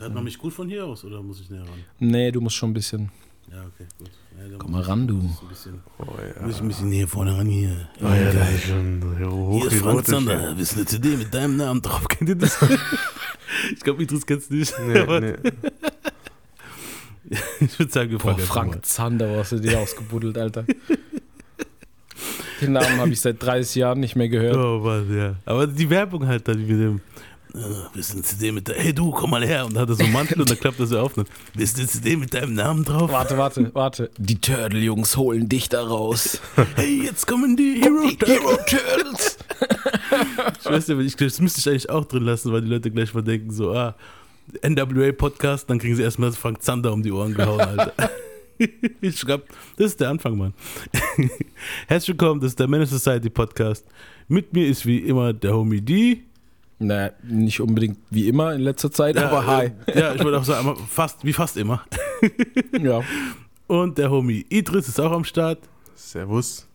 Hört man mich gut von hier aus oder muss ich näher ran? Nee, du musst schon ein bisschen. Ja, okay, gut. Ja, Komm mal ran, du. bisschen, Oh ja. muss ich ein bisschen näher vorne ran hier. Oh ja, da ist schon hoch Hier ist Frank Zander, wir sind eine CD mit deinem Namen drauf. Kennt ihr das? ich glaube, Idris kennst du nicht. Nee, nee. Ich würde sagen, wir Boah, einfach mal. Frank Zander, was hast du dir ausgebuddelt, Alter? Den Namen habe ich seit 30 Jahren nicht mehr gehört. Oh Mann, ja. Aber die Werbung halt dann mit dem, äh, wir sind eine CD mit der, hey du, komm mal her. Und dann hat er so einen Mantel und dann klappt er so auf. Und, wir sind eine CD mit deinem Namen drauf. Warte, warte, warte. Die Turtle-Jungs holen dich da raus. Hey, jetzt kommen die Hero Hero Turtles! Ich weiß nicht, ich, das müsste ich eigentlich auch drin lassen, weil die Leute gleich mal denken, so, ah, NWA-Podcast, dann kriegen sie erstmal Frank Zander um die Ohren gehauen, Alter. Ich glaube, das ist der Anfang, Mann. Herzlich willkommen, das ist der Man Society Podcast. Mit mir ist wie immer der Homie D. Naja, nicht unbedingt wie immer in letzter Zeit, aber hi. äh, Ja, ich würde auch sagen, fast, wie fast immer. Ja. Und der Homie Idris ist auch am Start. Servus.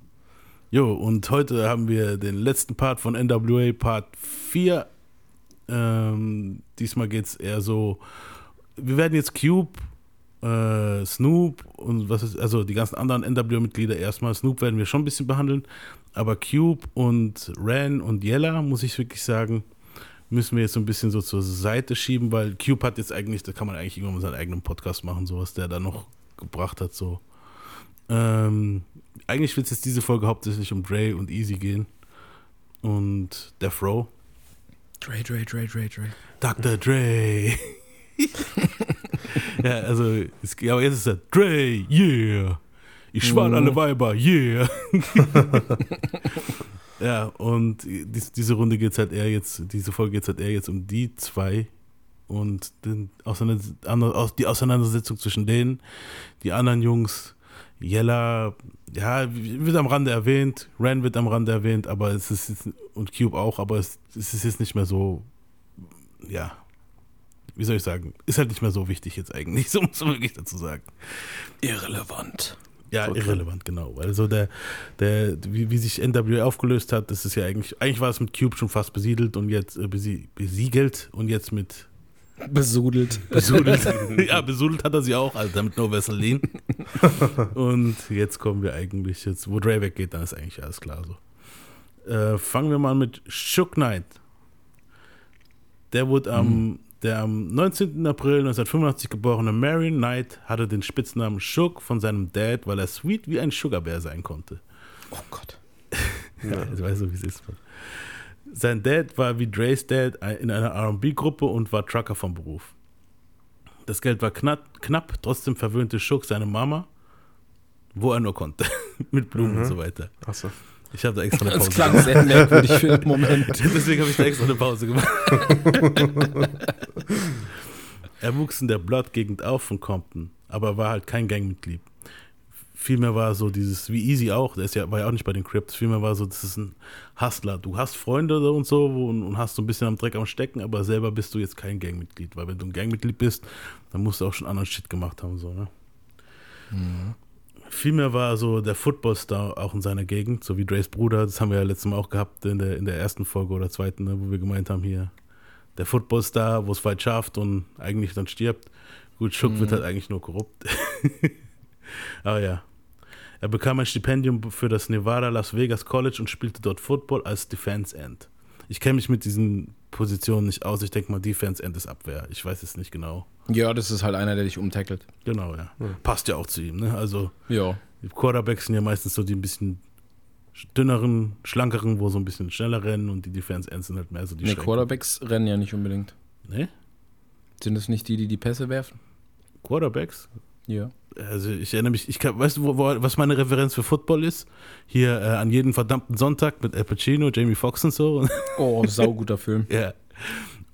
Jo, und heute haben wir den letzten Part von NWA, Part 4. Ähm, diesmal geht es eher so, wir werden jetzt Cube, äh, Snoop und was ist, also die ganzen anderen NWA-Mitglieder erstmal. Snoop werden wir schon ein bisschen behandeln, aber Cube und Ran und Yella, muss ich wirklich sagen, müssen wir jetzt so ein bisschen so zur Seite schieben, weil Cube hat jetzt eigentlich, da kann man eigentlich irgendwann mal seinen eigenen Podcast machen, so was der da noch gebracht hat, so. Ähm, eigentlich wird es jetzt diese Folge hauptsächlich um Dre und Easy gehen. Und Death Row. Dre, Dre, Dre, Dre, Dre. Dr. Dre. ja, also, es, aber jetzt ist er Dre, yeah. Ich schwan Mhm. alle Weiber, yeah. ja, und dies, diese Runde geht halt eher jetzt, diese Folge geht halt eher jetzt um die zwei und den die Auseinandersetzung zwischen denen, die anderen Jungs, Yella, ja, wird am Rande erwähnt, Ran wird am Rande erwähnt, aber es ist jetzt, und Cube auch, aber es, es ist jetzt nicht mehr so, ja, wie soll ich sagen, ist halt nicht mehr so wichtig jetzt eigentlich, so muss man wirklich dazu sagen. Irrelevant. Ja, Okay. irrelevant, genau. Also der, der, wie, wie sich NWA aufgelöst hat, das ist ja eigentlich, eigentlich war es mit Cube schon fast besiedelt und jetzt äh, besie, besiegelt und jetzt mit Besudelt. besudelt. ja, besudelt hat er sie auch, Alter, mit No Vaseline. und jetzt kommen wir eigentlich, jetzt, wo Dre weggeht, dann ist eigentlich alles klar so. Äh, fangen wir mal mit Shook Knight. Der wurde am, der am 19. April 1985 geborene Marion Knight hatte den Spitznamen Shook von seinem Dad, weil er sweet wie ein Sugarbär sein konnte. Oh Gott. Ja, ich weiß so, wie es ist. Sein Dad war wie Dre's Dad in einer RB-Gruppe und war Trucker vom Beruf. Das Geld war knapp, knapp trotzdem verwöhnte Schuck seine Mama, wo er nur konnte. Mit Blumen und so weiter. Achso. Ich habe da extra eine Das Pause klang gemacht. sehr merkwürdig für den Moment. Deswegen habe ich da extra eine Pause gemacht. er wuchs in der Blood-Gegend auf von Compton, aber war halt kein Gangmitglied. Vielmehr war so dieses, wie Easy auch, der ist ja, war ja auch nicht bei den Crips, vielmehr war so, das ist ein Hustler. Du hast Freunde und so und, und hast so ein bisschen am Dreck am Stecken, aber selber bist du jetzt kein Gangmitglied, weil wenn du ein Gangmitglied bist, dann musst du auch schon anderen Shit gemacht haben, so, ne? Vielmehr war so der Footballstar auch in seiner Gegend, so wie Dre's Bruder, das haben wir ja letztes Mal auch gehabt in der, in der ersten Folge oder zweiten, ne, wo wir gemeint haben, hier, der Footballstar, wo es weit schafft und eigentlich dann stirbt. Gut, Schuck wird halt eigentlich nur korrupt. Aber ja. Er bekam ein Stipendium für das Nevada Las Vegas College und spielte dort Football als Defense End. Ich kenne mich mit diesen Positionen nicht aus. Ich denke mal, Defense End ist Abwehr. Ich weiß es nicht genau. Ja, das ist halt einer, der dich umtackelt. Genau, ja. Passt ja auch zu ihm. Ne? Also Ja. die Quarterbacks sind ja meistens so die ein bisschen dünneren, schlankeren, wo so ein bisschen schneller rennen und die Defense Ends sind halt mehr so die Ne, Schrecken. Quarterbacks rennen ja nicht unbedingt. Ne? Sind das nicht die, die die Pässe werfen? Quarterbacks? Ja. Also ich erinnere mich, ich kann, weißt du, wo, wo, was meine Referenz für Football ist? Hier äh, an jeden verdammten Sonntag mit Al Pacino, Jamie Foxx und so. Oh, sauguter Film. ja.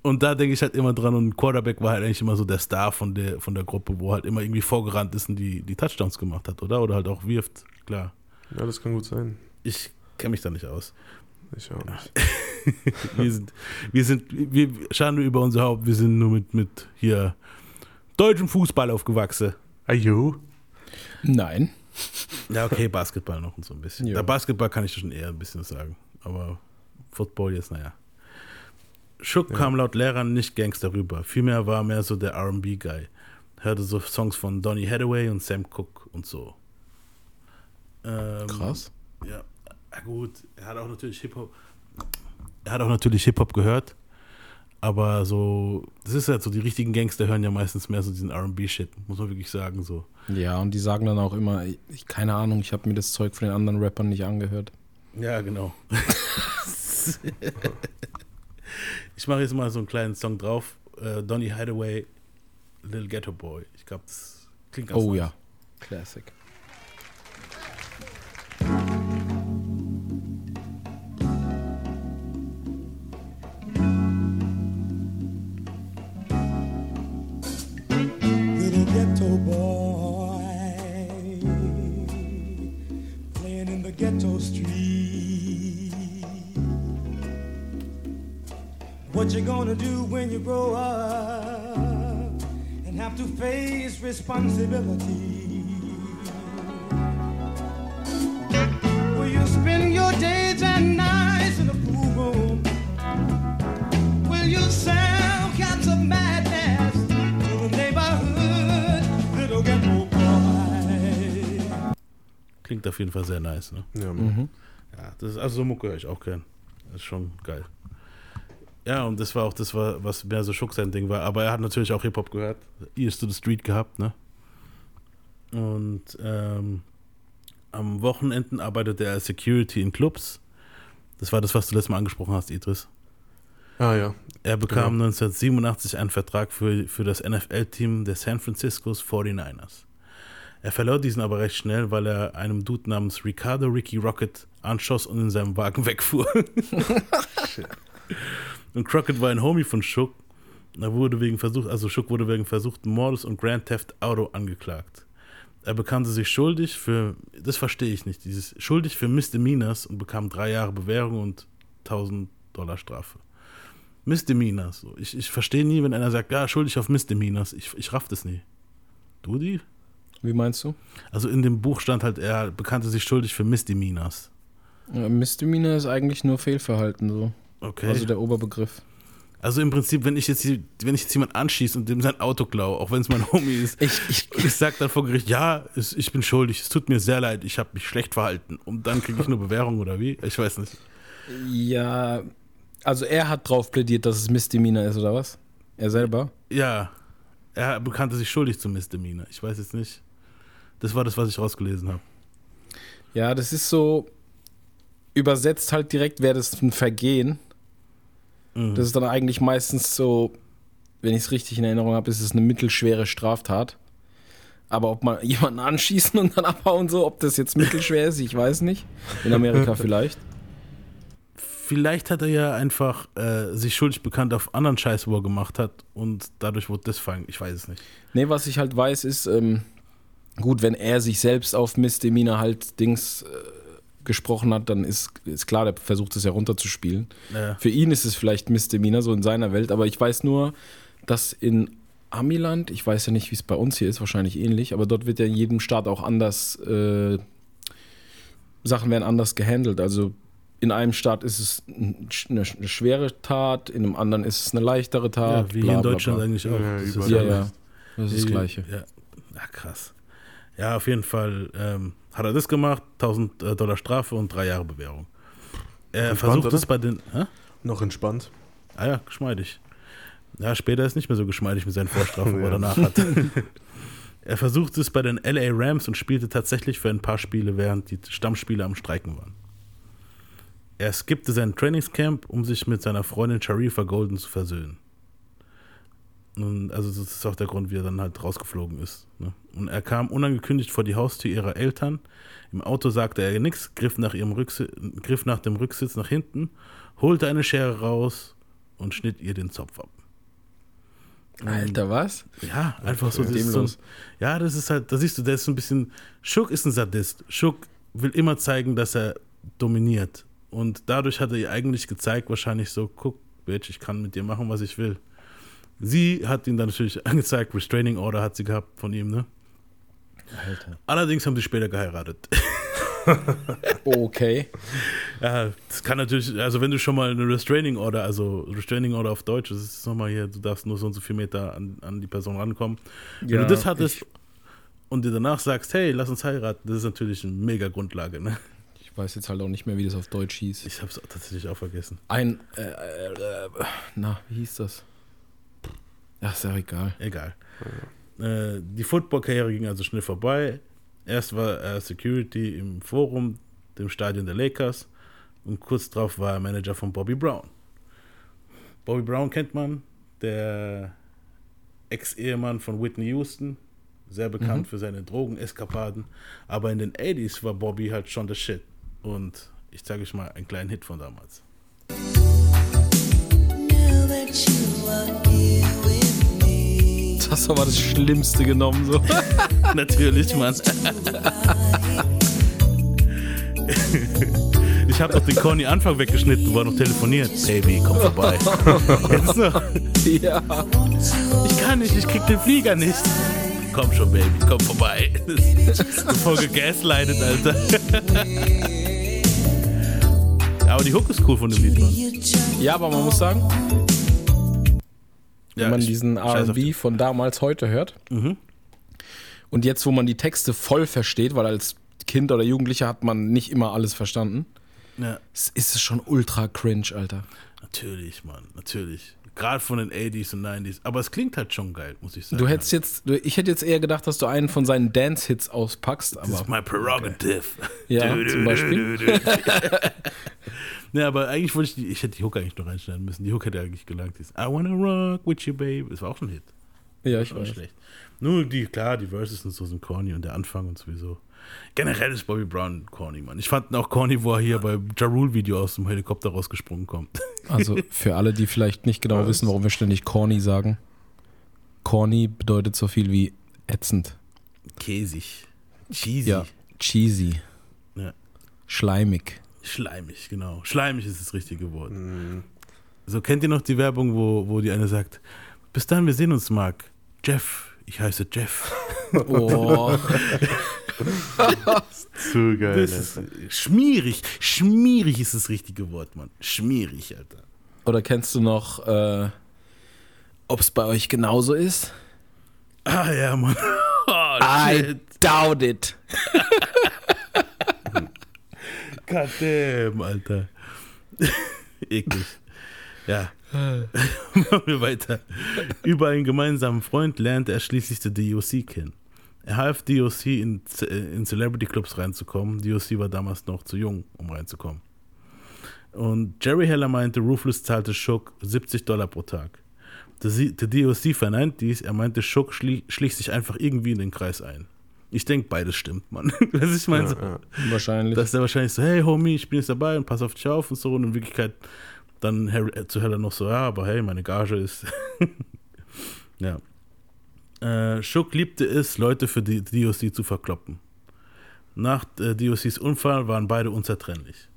Und da denke ich halt immer dran und ein Quarterback war halt eigentlich immer so der Star von der, von der Gruppe, wo halt immer irgendwie vorgerannt ist und die, die Touchdowns gemacht hat, oder? Oder halt auch wirft, klar. Ja, das kann gut sein. Ich kenne mich da nicht aus. Ich auch nicht. Wir sind, wir sind, wir schauen nur über unser Haupt, wir sind nur mit, mit hier deutschem Fußball aufgewachsen. Ajo. Nein. Ja, okay, Basketball noch und so ein bisschen. Ja. Ja. Basketball kann ich schon eher ein bisschen sagen. Aber Football jetzt, naja. Shook kam laut Lehrern nicht Gangster rüber. Vielmehr war er mehr so der RB-Guy. Hörte so Songs von Donny Hathaway und Sam Cooke und so. Ähm, Krass. Ja, ja, gut. Er hat auch natürlich Hip-Hop. Er hat auch natürlich Hip-Hop gehört. Aber so, das ist halt so, die richtigen Gangster hören ja meistens mehr so diesen RB-Shit, muss man wirklich sagen. So. Ja, und die sagen dann auch immer, ich, keine Ahnung, ich habe mir das Zeug von den anderen Rappern nicht angehört. Ja, genau. ich mache jetzt mal so einen kleinen Song drauf. Äh, Donny Hideaway, Little Ghetto Boy. Ich glaube, das klingt ganz Oh nice. ja. Classic. little ghetto boy playing in the ghetto street. What you gonna do when you grow up and have to face responsibility? Will you spend your days and nights in a pool room? Will you sell cats of madness to the neighborhood little ghetto boy? Klingt auf jeden Fall sehr nice, ne? Ja, Mhm. Ja, das ist, also so Mucke höre ich auch gern. Das ist schon geil. Ja, und das war auch das, war, was mehr so Schuck sein Ding war. Aber er hat natürlich auch Hip-Hop gehört. Ears to the Street gehabt, ne? Und ähm, am Wochenenden arbeitete er als Security in Clubs. Das war das, was du letztes Mal angesprochen hast, Idris. Ah ja. Er bekam Genau. 1987 einen Vertrag für, für das NFL-Team der San Francisco's 49ers. Er verlor diesen aber recht schnell, weil er einem Dude namens Ricardo Ricky Rocket anschoss und in seinem Wagen wegfuhr. und Crockett war ein Homie von Shook. Er wurde wegen Versuch, also Shook wurde wegen versuchten Mordes und Grand Theft Auto angeklagt. Er bekannte sich schuldig für, das verstehe ich nicht, dieses schuldig für Misdemeanors und bekam drei Jahre Bewährung und 1000 Dollar Strafe. Misdemeanors. So. Ich, ich verstehe nie, wenn einer sagt, ja, schuldig auf Misdemeanors. Ich, ich raff das nie. Du die? Wie meinst du? Also in dem Buch stand halt, er bekannte sich schuldig für Misdemeanors. Ja, Misdemeanor ist eigentlich nur Fehlverhalten so. Okay. Also Also, der Oberbegriff. im Prinzip, wenn ich jetzt, hier- wenn ich jetzt jemand anschieße und dem sein Auto klaue, auch wenn es mein Homie ist, Ich, ich, ich sage dann vor Gericht, ja, es, ich bin schuldig, es tut mir sehr leid, ich habe mich schlecht verhalten. Und dann kriege ich eine Bewährung oder wie? Ich weiß nicht. ja, also er hat drauf plädiert, dass es Misdemeanor ist, oder was? Er selber? Ja, er bekannte sich schuldig zu Misdemeanor. Ich weiß jetzt nicht. Das war das, was ich rausgelesen habe. Ja, das ist so, übersetzt halt direkt wäre das ein Vergehen. Mhm. Das ist dann eigentlich meistens so, wenn ich es richtig in Erinnerung habe, ist es eine mittelschwere Straftat. Aber ob man jemanden anschießen und dann abhauen, so, ob das jetzt mittelschwer ist, ich weiß nicht. In Amerika vielleicht. Vielleicht hat er ja einfach äh, sich schuldig bekannt auf anderen Scheiß, wo er gemacht hat und dadurch wurde das fallen. Ich weiß es nicht. Nee, was ich halt weiß, ist, ähm, gut, wenn er sich selbst auf Misdemeanor halt Dings äh, gesprochen hat, dann ist, ist klar, der versucht es ja runterzuspielen. Ja. Für ihn ist es vielleicht Misdemeanor, so in seiner Welt, aber ich weiß nur, dass in Amiland, ich weiß ja nicht, wie es bei uns hier ist, wahrscheinlich ähnlich, aber dort wird ja in jedem Staat auch anders, äh, Sachen werden anders gehandelt. Also in einem Staat ist es ein- eine, eine schwere Tat, in einem anderen ist es eine leichtere Ja, Tat. wie bla, hier in bla, Deutschland bla. eigentlich auch. Ja, Das ist. Ja, ja, das ist das Gleiche. Ja. ja, krass. Ja, auf jeden Fall ähm, hat er das gemacht, 1000 äh, Dollar Strafe und drei Jahre Bewährung. Er Entspannt, versucht oder? es bei den. Hä? Noch entspannt. Ah ja, geschmeidig. Ja, später ist nicht mehr so geschmeidig mit seinen Vorstrafen, wo er danach hat. er versuchte es bei den LA Rams und spielte tatsächlich für ein paar Spiele, während die Stammspieler am Streiken waren. Er skippte sein Trainingscamp, um sich mit seiner Freundin Sharifa Golden zu versöhnen. Und also das ist auch der Grund, wie er dann halt rausgeflogen ist. Ne? Und er kam unangekündigt vor die Haustür ihrer Eltern. Im Auto sagte er nichts, griff nach, ihrem Rücksi griff nach dem Rücksitz nach hinten, holte eine Schere raus und schnitt ihr den Zopf ab. Alter, was? Ja, einfach so. Das so ein, ja, das ist halt, da siehst du, der ist so ein bisschen. Schuck ist ein Sadist. Schuck will immer zeigen, dass er dominiert. Und dadurch hat er ihr eigentlich gezeigt, wahrscheinlich so: guck, Bitch, ich kann mit dir machen, was ich will. Sie hat ihn dann natürlich angezeigt, Restraining Order hat sie gehabt von ihm, ne? Alter. Allerdings haben sie später geheiratet. Okay. Ja, das kann natürlich, also wenn du schon mal eine Restraining Order, also Restraining Order auf Deutsch, das ist nochmal hier, du darfst nur so und so viel Meter an, an die Person rankommen. Wenn Ja, du das hattest und dir danach sagst, hey, lass uns heiraten, das ist natürlich eine mega Grundlage, ne? Ich weiß jetzt halt auch nicht mehr, wie das auf Deutsch hieß. Ich hab's tatsächlich auch vergessen. Ein, äh, äh, äh, na, wie hieß das? Ja, ist ja egal. Egal. Äh, die Football-Karriere ging also schnell vorbei. Erst war er Security im Forum, dem Stadion der Lakers. Und kurz darauf war er Manager von Bobby Brown. Bobby Brown kennt man, der Ex-Ehemann von Whitney Houston. Sehr bekannt für seine Drogeneskapaden. Aber in den 80s war Bobby halt schon der Shit. Und ich zeige euch mal einen kleinen Hit von damals. Now Das hast du aber das Schlimmste genommen, so. Natürlich, Mann. Ich habe doch den Conny Anfang weggeschnitten, wo er noch telefoniert. Baby, komm vorbei. Jetzt so. ja. Ich kann nicht, ich krieg den Flieger nicht. Komm schon, Baby, komm vorbei. Voll gegaslightet, Alter. Aber die Hook ist cool von dem Lied, Mann. Ja, aber man muss sagen, Ja, wenn man ich- diesen RB von damals heute hört Mhm. und jetzt, wo man die Texte voll versteht, weil als Kind oder Jugendlicher hat man nicht immer alles verstanden, Ja, es ist schon ultra cringe, Alter. natürlich, Mann, natürlich. Gerade von den 80s und 90s. Aber es klingt halt schon geil, muss ich sagen. Du hättest jetzt, du- ich hätte jetzt eher gedacht, dass du einen von seinen Dance-Hits auspackst, Das ist my prerogative. Ja, Du, du, zum Beispiel. Ja, aber eigentlich wollte ich die, ich hätte die Hook eigentlich noch reinschneiden müssen. Die Hook hätte eigentlich gelangt. Dieses, I wanna rock with you, babe. Das war auch schon ein Hit. ja, ich War weiß. schlecht. Nur die, klar, die Verses und so sind corny und der Anfang und sowieso. Generell ist Bobby Brown corny, Mann. Ich fand auch corny, wo er hier bei Ja Rule Video aus dem Helikopter rausgesprungen kommt. Also für alle, die vielleicht nicht genau wissen, warum wir ständig corny sagen. Corny bedeutet so viel wie ätzend. Käsig. Cheesy. Ja. Cheesy. Ja. Schleimig. Schleimig, genau. Schleimig ist das richtige Wort. Mhm. So kennt ihr noch die Werbung, wo, wo die eine sagt, bis dann, wir sehen uns, Mark. Jeff, ich heiße Jeff. Oh, Zu geil. Das ist schmierig. Schmierig ist das richtige Wort, Mann. Schmierig, Alter. oder kennst du noch, äh, ob es bei euch genauso ist? Ah ja, Mann. Oh, I doubt it. God damn, Alter. Eklig. Ja. Machen wir weiter. Über einen gemeinsamen Freund lernte er schließlich die DOC kennen. Er half DOC in, Ce- in Celebrity Clubs reinzukommen. DOC war damals noch zu jung, um reinzukommen. Und Jerry Heller meinte, Ruthless zahlte Shook 70 Dollar pro Tag. Der, DOC verneint dies. Er meinte, Shook schlie, schlich sich einfach irgendwie in den Kreis ein. Ich denke, beides stimmt, Mann. Was ich meine, so, Ja, ja. Wahrscheinlich. dass der wahrscheinlich so, hey Homie, ich bin jetzt dabei und pass auf dich auf und so. Und in Wirklichkeit dann Harry, äh, zu Heller noch so, ja, aber hey, meine Gage ist. ja. Äh, Schuck liebte es, Leute für die DOC zu verkloppen. Nach äh, DOCs Unfall waren beide unzertrennlich.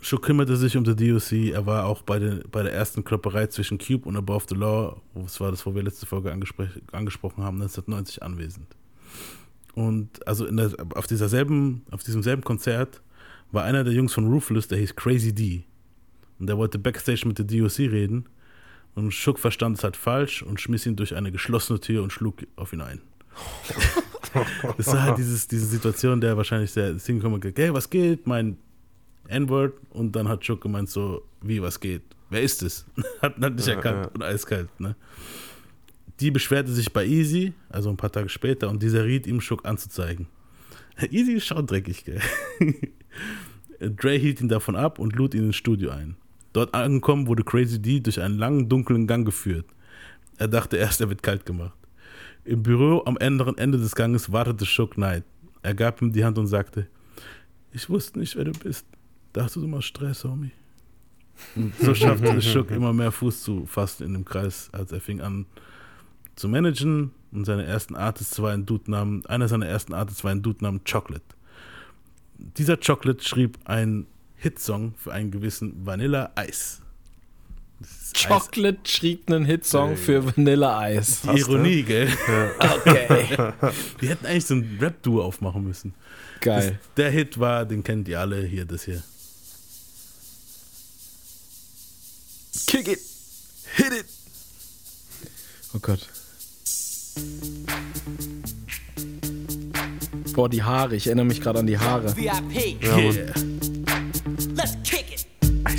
Schuck kümmerte sich um die DOC, er war auch bei, den, bei der ersten Klopperei zwischen Cube und Above the Law, das war das, wo wir letzte Folge angespr angesprochen haben, 1990 anwesend. Und also der, auf, dieser selben, auf diesem selben Konzert war einer der Jungs von Ruthless, der hieß Crazy D. Und der wollte Backstage mit der DOC reden. Und Schuck verstand es halt falsch und schmiss ihn durch eine geschlossene Tür und schlug auf ihn ein. das war halt dieses, diese Situation, der wahrscheinlich sehr ist hingekommen und gesagt, hey, was geht? Mein N-Word. Und dann hat Schuck gemeint so, wie, was geht? Wer ist es? hat, hat nicht Ja, erkannt ja. und eiskalt, ne? Die beschwerte sich bei Easy, also ein paar Tage später, und dieser riet ihm, Schuck anzuzeigen. Easy ist schon dreckig, gell? Dre hielt ihn davon ab und lud ihn ins Studio ein. Dort angekommen wurde Crazy D durch einen langen, dunklen Gang geführt. Er dachte erst, er wird kalt gemacht. Im Büro am anderen Ende des Ganges wartete Shook Knight. Er gab ihm die Hand und sagte, ich wusste nicht, wer du bist. Dachte, du machst Stress, Homie. So schaffte es Shook immer mehr Fuß zu fassen in dem Kreis, als er fing an zu managen und seine ersten Artists war ein Dude namen, einer seiner ersten Artists war ein Dude namens Chocolate. Dieser Chocolate schrieb einen Hitsong für einen gewissen Vanilla Ice. Chocolate schrieb einen Hitsong für Vanilla Ice. Die Ironie, gell? Okay. Wir hätten eigentlich so ein Rap-Duo aufmachen müssen. Das, Geil. der Hit war, den kennt ihr alle hier, das hier. Kick it. Hit it. Oh Gott. Boah, die Haare. Ich erinnere mich gerade an die Haare. VIP. Ja, Mann. Yeah. Let's kick it.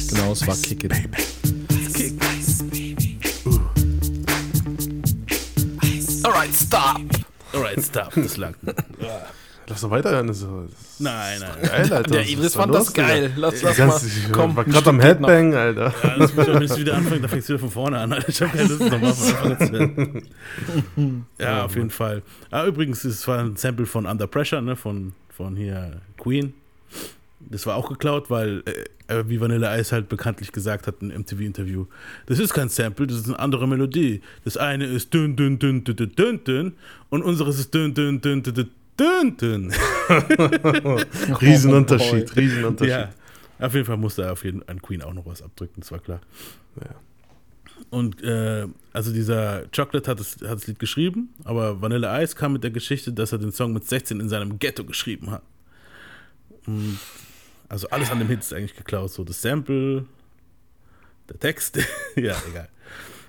Genau, es war Kick It. Alright, stop. Alright, stop, das lang. Lass doch weiter. Das ist, das ist Nein, nein. geil, Alter. Der ist da fand los, das geil. Digga? Lass, Ich, lass ganz, mal. ich Komm, war gerade am geht noch. Headbang, Alter. Ja, das muss, wenn es wieder anfängt, dann fängst du wieder von vorne an. Ich habe keine Lust, nochmal von. Ja, auf jeden Fall. Ah, übrigens, es war ein Sample von Under Pressure, ne, von, von hier Queen. Das war auch geklaut, weil, äh, wie Vanilla Ice halt bekanntlich gesagt hat in einem MTV-Interview, das ist kein Sample, das ist eine andere Melodie. Das eine ist dünn, dünn, dünn, dünn, dünn, dünn, dünn und unseres ist dünn, dünn, dünn, dünn, dünn, dünn, dünn. Riesenunterschied, Riesenunterschied. Ja, auf jeden Fall musste er auf jeden an Queen auch noch was abdrücken, das war klar. Ja. Und äh, also dieser Chocolate hat das, hat das Lied geschrieben, aber Vanilla Ice kam mit der Geschichte, dass er den Song mit 16 in seinem Ghetto geschrieben hat. Und also alles an dem Hit ist eigentlich geklaut, so das Sample, der Text, ja, egal.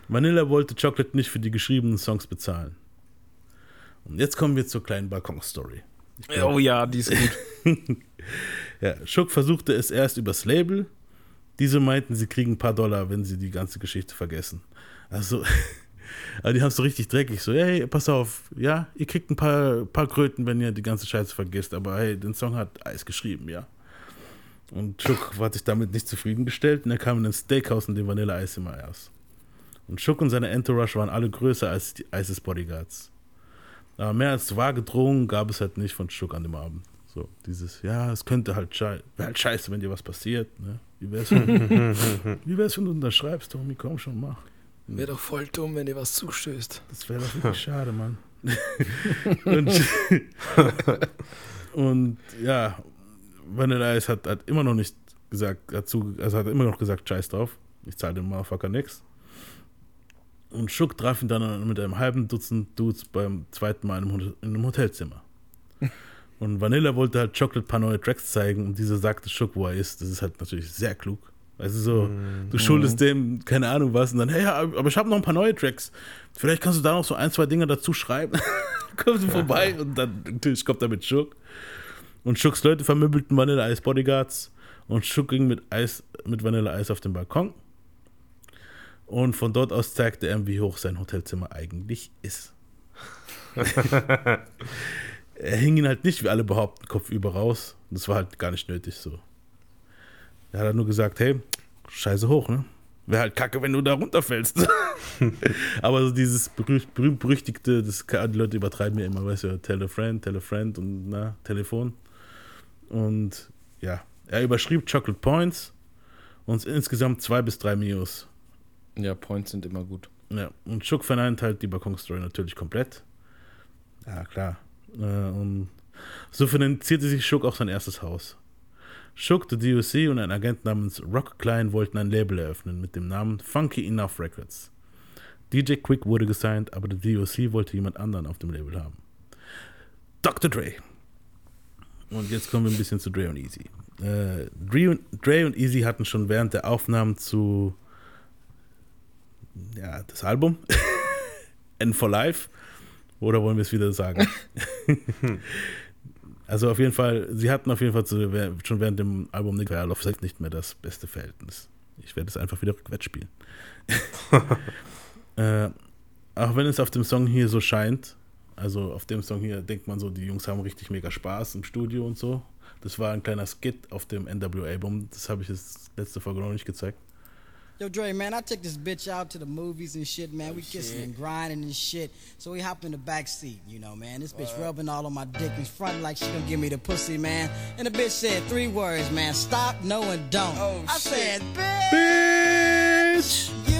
Vanilla wollte Chocolate nicht für die geschriebenen Songs bezahlen. Und jetzt kommen wir zur kleinen Balkon-Story. Oh ja, die ist gut. ja, Schuck versuchte es erst übers Label. Diese meinten, sie kriegen ein paar Dollar, wenn sie die ganze Geschichte vergessen. Also, aber die haben es so richtig dreckig. So, hey, pass auf, ja, ihr kriegt ein paar, paar Kröten, wenn ihr die ganze Scheiße vergisst. Aber hey, den Song hat Eis geschrieben, ja. Und Schuck hat sich damit nicht zufriedengestellt und er kam in ein Steakhouse, in dem Vanilla Eis immer erst. Und Schuck und seine Entourage waren alle größer als die Isis Bodyguards. Aber mehr als vage Drohungen gab es halt nicht von Schuck an dem Abend. So, dieses, ja, es könnte halt, schei wäre halt scheiße, wenn dir was passiert. Ne? Wie wär's, wenn, wie wär's, wenn du unterschreibst, Tommy? Komm schon, mach. Wäre doch voll dumm, wenn dir was zustößt. Das wäre doch wirklich schade, Mann. und, und ja, Vanilla Ice hat, hat immer noch nicht gesagt, dazu, also hat immer noch gesagt, scheiß drauf, ich zahle dem Motherfucker nix. Und Schuck traf ihn dann mit einem halben Dutzend Dudes beim zweiten Mal in einem, Hotel, in einem Hotelzimmer. Und Vanilla wollte halt Chocolate ein paar neue Tracks zeigen und dieser sagte Schuck, wo er ist. Das ist halt natürlich sehr klug. Weißt du, so, du schuldest dem, keine Ahnung was, und dann, hey, aber ich habe noch ein paar neue Tracks. Vielleicht kannst du da noch so ein, zwei Dinge dazu schreiben. Kommst du vorbei und dann natürlich kommt er mit Schuck. Und Schucks Leute vermöbelten Vanilla Ice Bodyguards und Schuck ging mit Eis, mit Vanilla Eis auf den Balkon. Und von dort aus zeigte er, wie hoch sein Hotelzimmer eigentlich ist. er hing ihn halt nicht, wie alle behaupten, kopfüber raus. Das war halt gar nicht nötig so. Er hat halt nur gesagt, hey, scheiße hoch, ne? Wäre halt kacke, wenn du da runterfällst. Aber so dieses berüh- berühmt-berüchtigte, das die Leute übertreiben ja immer, weißt du, tell a friend, tell a friend und na, Telefon. Und ja, er überschrieb Chocolate Points und insgesamt zwei bis drei Mios. Ja, Points sind immer gut. Ja, und Schuck verneint halt die Balkon-Story natürlich komplett. Ja, klar. Äh, und so finanzierte sich Schuck auch sein erstes Haus. Schuck, der DOC und ein Agent namens Rock Klein wollten ein Label eröffnen mit dem Namen Funky Enough Records. DJ Quick wurde gesigned, aber der DOC wollte jemand anderen auf dem Label haben. Dr. Dre. Und jetzt kommen wir ein bisschen zu Dre und Easy. Äh, Dre, und, Dre und Easy hatten schon während der Aufnahmen zu ja, das Album End for Life oder wollen wir es wieder sagen? also auf jeden Fall, sie hatten auf jeden Fall zu, schon während dem Album Nick Love Sex nicht mehr das beste Verhältnis. Ich werde es einfach wieder rückwärts spielen. äh, auch wenn es auf dem Song hier so scheint, also auf dem Song hier denkt man so, die Jungs haben richtig mega Spaß im Studio und so. Das war ein kleiner Skit auf dem NWA-Album. Das habe ich jetzt letzte Folge noch nicht gezeigt. Yo, Dre, man, I took this bitch out to the movies and shit, man. We kissing and grinding and shit. So we hop in the back seat, you know, man. This bitch rubbing all on my dick and fronting like she gonna give me the pussy, man. And the bitch said three words, man. Stop, no, and don't. Oh, I said, bitch, you don't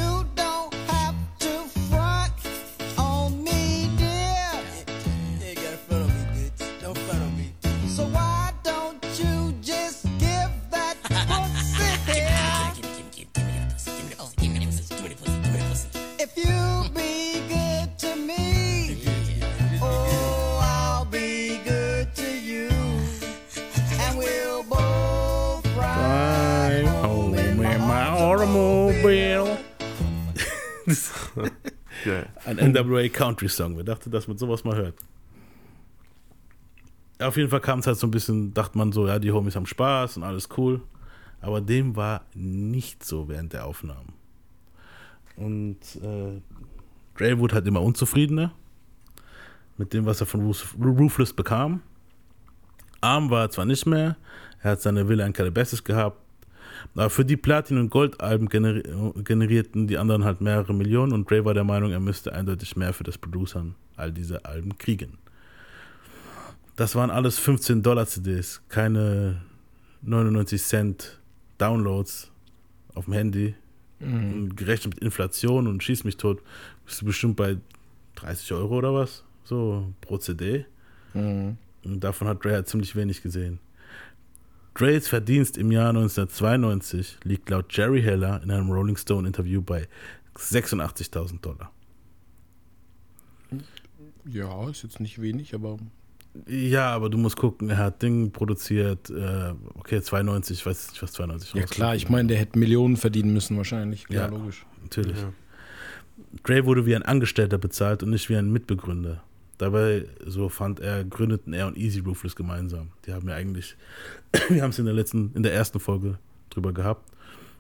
Ein NWA Country Song. Wir dachten, dass man sowas mal hört. Auf jeden Fall kam es halt so ein bisschen, dachte man so, ja, die Homies haben Spaß und alles cool. Aber dem war nicht so während der Aufnahmen. Und äh, Dre wurde halt immer unzufriedener mit dem, was er von Ruthless bekam. Arm war er zwar nicht mehr, er hat seine Villa in Calabasas gehabt, aber für die Platin- und Goldalben generi generierten die anderen halt mehrere Millionen und Dre war der Meinung, er müsste eindeutig mehr für das Producern all diese Alben kriegen. Das waren alles 15 Dollar CDs, keine 99 Cent Downloads auf dem Handy. Und gerechnet mit Inflation und schieß mich tot, bist du bestimmt bei 30 Euro oder was? So pro CD. Mhm. Und davon hat Dre halt ziemlich wenig gesehen. Dre's Verdienst im Jahr 1992 liegt laut Jerry Heller in einem Rolling Stone Interview bei 86.000 Dollar. Ja, ist jetzt nicht wenig, aber Ja, aber du musst gucken, er hat Ding produziert, äh, okay, 92, ich weiß nicht, was 92 ja klar, ich meine, der hätte Millionen verdienen müssen wahrscheinlich. Ja. Ja, logisch. Natürlich. Ja. Dre wurde wie ein Angestellter bezahlt und nicht wie ein Mitbegründer. Dabei, so fand er, gründeten er und Easy Ruthless gemeinsam. Die haben ja eigentlich, wir haben es in der letzten, in der ersten Folge drüber gehabt,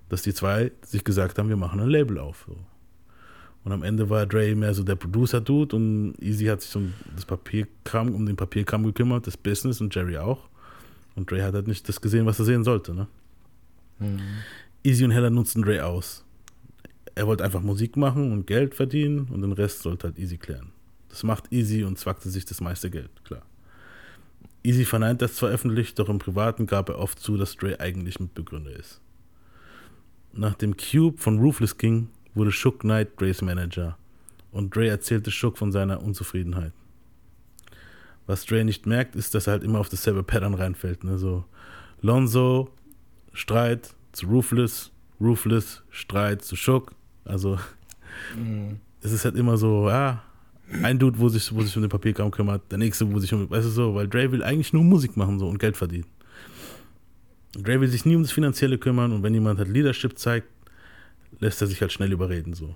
dass die zwei sich gesagt haben, wir machen ein Label auf. So. Und am Ende war Dre mehr so der Producer-Dude und Easy hat sich um das Papierkram, um den Papierkram gekümmert, das Business und Jerry auch. Und Dre hat halt nicht das gesehen, was er sehen sollte. Ne? Easy und Heller nutzten Dre aus. Er wollte einfach Musik machen und Geld verdienen und den Rest sollte halt Easy klären. Das macht Easy und zwackte sich das meiste Geld, klar. Easy verneint das zwar öffentlich, doch im Privaten gab er oft zu, dass Dre eigentlich Mitbegründer ist. Nachdem Cube von Ruthless ging, wurde Shook Knight Dre's Manager und Dre erzählte Shook von seiner Unzufriedenheit. Was Dre nicht merkt, ist, dass er halt immer auf dasselbe Pattern reinfällt. Ne? So Lonzo, Streit zu Ruthless, Ruthless, Streit zu Shook. Also es ist halt immer so, ja, ein Dude, wo sich, wo sich um den Papierkram kümmert, der nächste, wo sich um, weißt du so, weil Dre will eigentlich nur Musik machen so und Geld verdienen. Dre will sich nie um das Finanzielle kümmern und wenn jemand halt Leadership zeigt, lässt er sich halt schnell überreden so.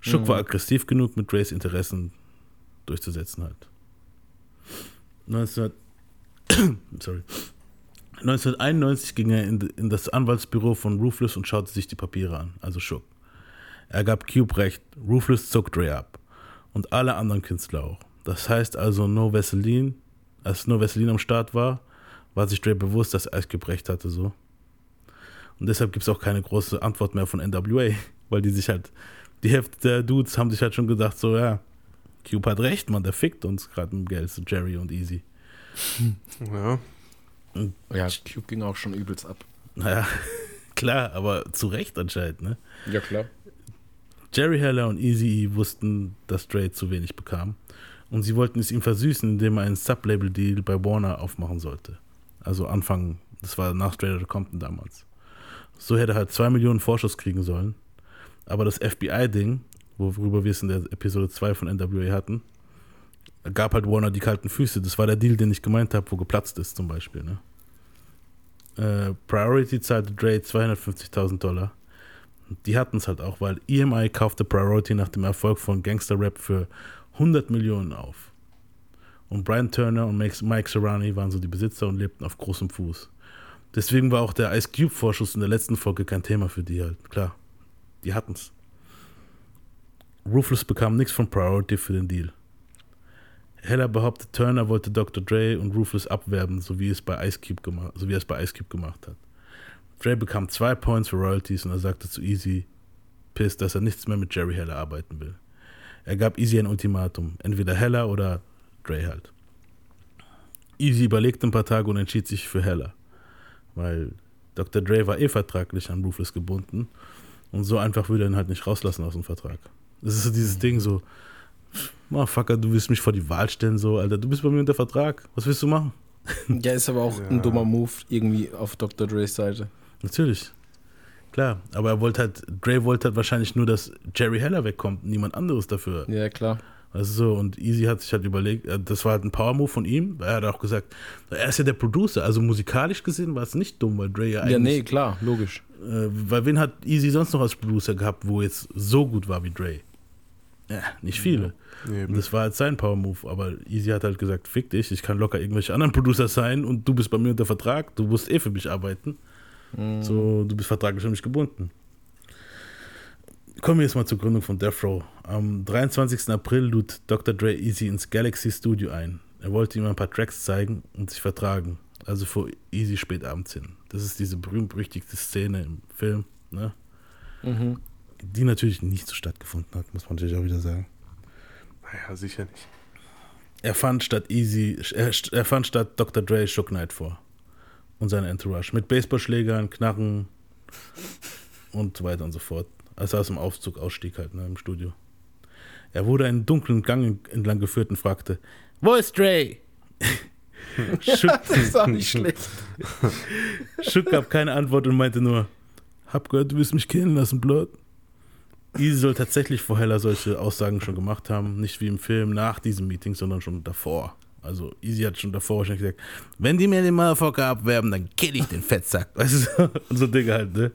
Shook war aggressiv genug, mit Dre's Interessen durchzusetzen halt. 19, sorry. 1991 ging er in, in das Anwaltsbüro von Ruthless und schaute sich die Papiere an, also Shook. Er gab Cube recht, Ruthless zog Dre ab. Und alle anderen Künstler auch. Das heißt also, No Vaseline, als No Vaseline am Start war, war sich Dre bewusst, dass Ice Cube recht hatte, so. Und deshalb gibt es auch keine große Antwort mehr von NWA, weil die sich halt, die Hälfte der Dudes haben sich halt schon gedacht, so, ja, Cube hat recht, man, der fickt uns gerade mit dem Geld, so Jerry und Easy. Ja. Ja, Cube ging auch schon übelst ab. Naja, klar, aber zu Recht anscheinend, ne? Ja, klar. Jerry Heller und Easy wussten, dass Dre zu wenig bekam. Und sie wollten es ihm versüßen, indem er einen Sublabel-Deal bei Warner aufmachen sollte. Also Anfang, das war nach Outta Compton damals. So hätte er halt 2 Millionen Vorschuss kriegen sollen. Aber das FBI-Ding, worüber wir es in der Episode 2 von NWA hatten, gab halt Warner die kalten Füße. Das war der Deal, den ich gemeint habe, wo geplatzt ist zum Beispiel. Ne? Äh, Priority zahlte Dre 250.000 Dollar. Die hatten es halt auch, weil EMI kaufte Priority nach dem Erfolg von Gangster Rap für 100 Millionen auf. Und Brian Turner und Mike Serrani waren so die Besitzer und lebten auf großem Fuß. Deswegen war auch der Ice Cube Vorschuss in der letzten Folge kein Thema für die halt. Klar, die hatten's. Ruthless bekam nichts von Priority für den Deal. Heller behauptet, Turner wollte Dr. Dre und Ruthless abwerben, so wie, es bei Ice Cube so wie er es bei Ice Cube gemacht hat. Dre bekam zwei Points für Royalties und er sagte zu Easy, piss, dass er nichts mehr mit Jerry Heller arbeiten will. Er gab Easy ein Ultimatum, entweder Heller oder Dre halt. Easy überlegte ein paar Tage und entschied sich für Heller, weil Dr. Dre war eh vertraglich an Ruthless gebunden und so einfach würde er ihn halt nicht rauslassen aus dem Vertrag. Das ist so dieses Ding so, Motherfucker, du willst mich vor die Wahl stellen, so, Alter, du bist bei mir unter Vertrag, was willst du machen? Ja, ist aber auch Ja. ein dummer Move irgendwie auf Dr. Dre's Seite. Natürlich. Klar, aber er wollte halt, Dre wollte halt wahrscheinlich nur, dass Jerry Heller wegkommt, niemand anderes dafür. Ja, klar. Du so, und Easy hat sich halt überlegt, äh, das war halt ein Power-Move von ihm, er hat auch gesagt, er ist ja der Producer, also musikalisch gesehen war es nicht dumm, weil Dre ja Ja, nee, eigentlich, klar, logisch. äh, weil wen hat Easy sonst noch als Producer gehabt, wo jetzt so gut war wie Dre? Ja, nicht viele. Und Eben. das war halt sein Power-Move. Aber Easy hat halt gesagt, fick dich, ich kann locker irgendwelche anderen Producer sein und du bist bei mir unter Vertrag, du musst eh für mich arbeiten. So, du bist vertraglich an mich gebunden. Kommen wir jetzt mal zur Gründung von Death Row. Am 23. April lud Dr. Dre Easy ins Galaxy Studio ein. Er wollte ihm ein paar Tracks zeigen und sich vertragen. Also vor Easy spät abends hin. Das ist diese berühmt-berüchtigte Szene im Film, ne? Mhm. die natürlich nicht so stattgefunden hat, muss man natürlich auch wieder sagen. Naja, sicher nicht. Er fand statt Easy, er, er fand statt Dr. Dre Shook Knight vor. Und seine Entourage. Mit Baseballschlägern, Knarren und so weiter und so fort. Als er aus dem Aufzug ausstieg halt, ne, im Studio. Er wurde einen dunklen Gang entlang geführt und fragte, wo ist Dre? Shook, Das ist auch nicht schlecht. Shook gab keine Antwort und meinte nur, hab gehört, du willst mich killen lassen, Blood. Easy soll tatsächlich vor Heller solche Aussagen schon gemacht haben. Nicht wie im Film nach diesem Meeting, sondern schon davor. Also Easy hat schon davor wahrscheinlich gesagt, wenn die mir den Motherfucker abwerben, dann kill ich den Fettsack. Weißt du, und so Dinge halt, ne?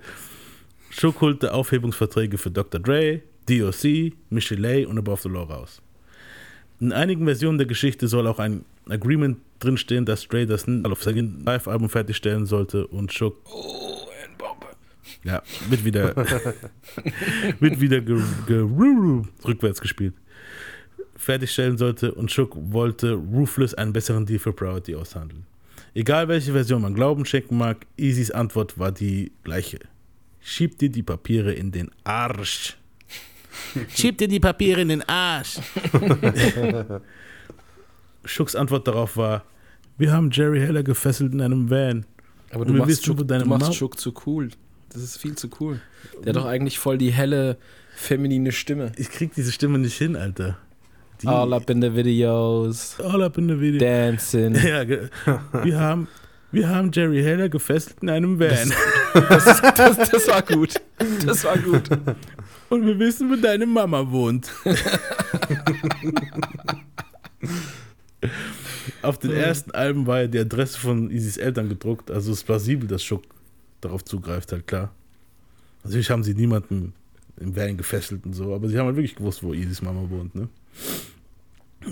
Shook holte Aufhebungsverträge für Dr. Dre, DOC, Michelet und Above the Law raus. In einigen Versionen der Geschichte soll auch ein Agreement drinstehen, dass Dre das Live-Album fertigstellen sollte und Shook ja, wird wieder, wird wieder ge, ge, rückwärts gespielt. Fertigstellen sollte und Shook wollte Ruthless einen besseren Deal für Priority aushandeln. Egal welche Version man Glauben schenken mag, Easys Antwort war die gleiche. Schieb dir die Papiere in den Arsch. Schieb dir die Papiere in den Arsch. Shooks Antwort darauf war, wir haben Jerry Heller gefesselt in einem Van. Aber du machst, wissen, Schuck, du machst Schuck zu cool. Das ist viel zu cool. Der hat doch eigentlich voll die helle, feminine Stimme. Ich krieg diese Stimme nicht hin, Alter. Die, All up in the videos, all up in the video. dancing. Ja, wir haben, wir haben Jerry Heller gefesselt in einem Van. Das, ist, das, das war gut. Das war gut. Und wir wissen, wo deine Mama wohnt. Auf den ersten Alben war ja die Adresse von Isis Eltern gedruckt, also es ist plausibel, dass Schuck darauf zugreift, halt klar. Natürlich haben sie niemanden im Van gefesselt und so, aber sie haben halt wirklich gewusst, wo Isis Mama wohnt, ne?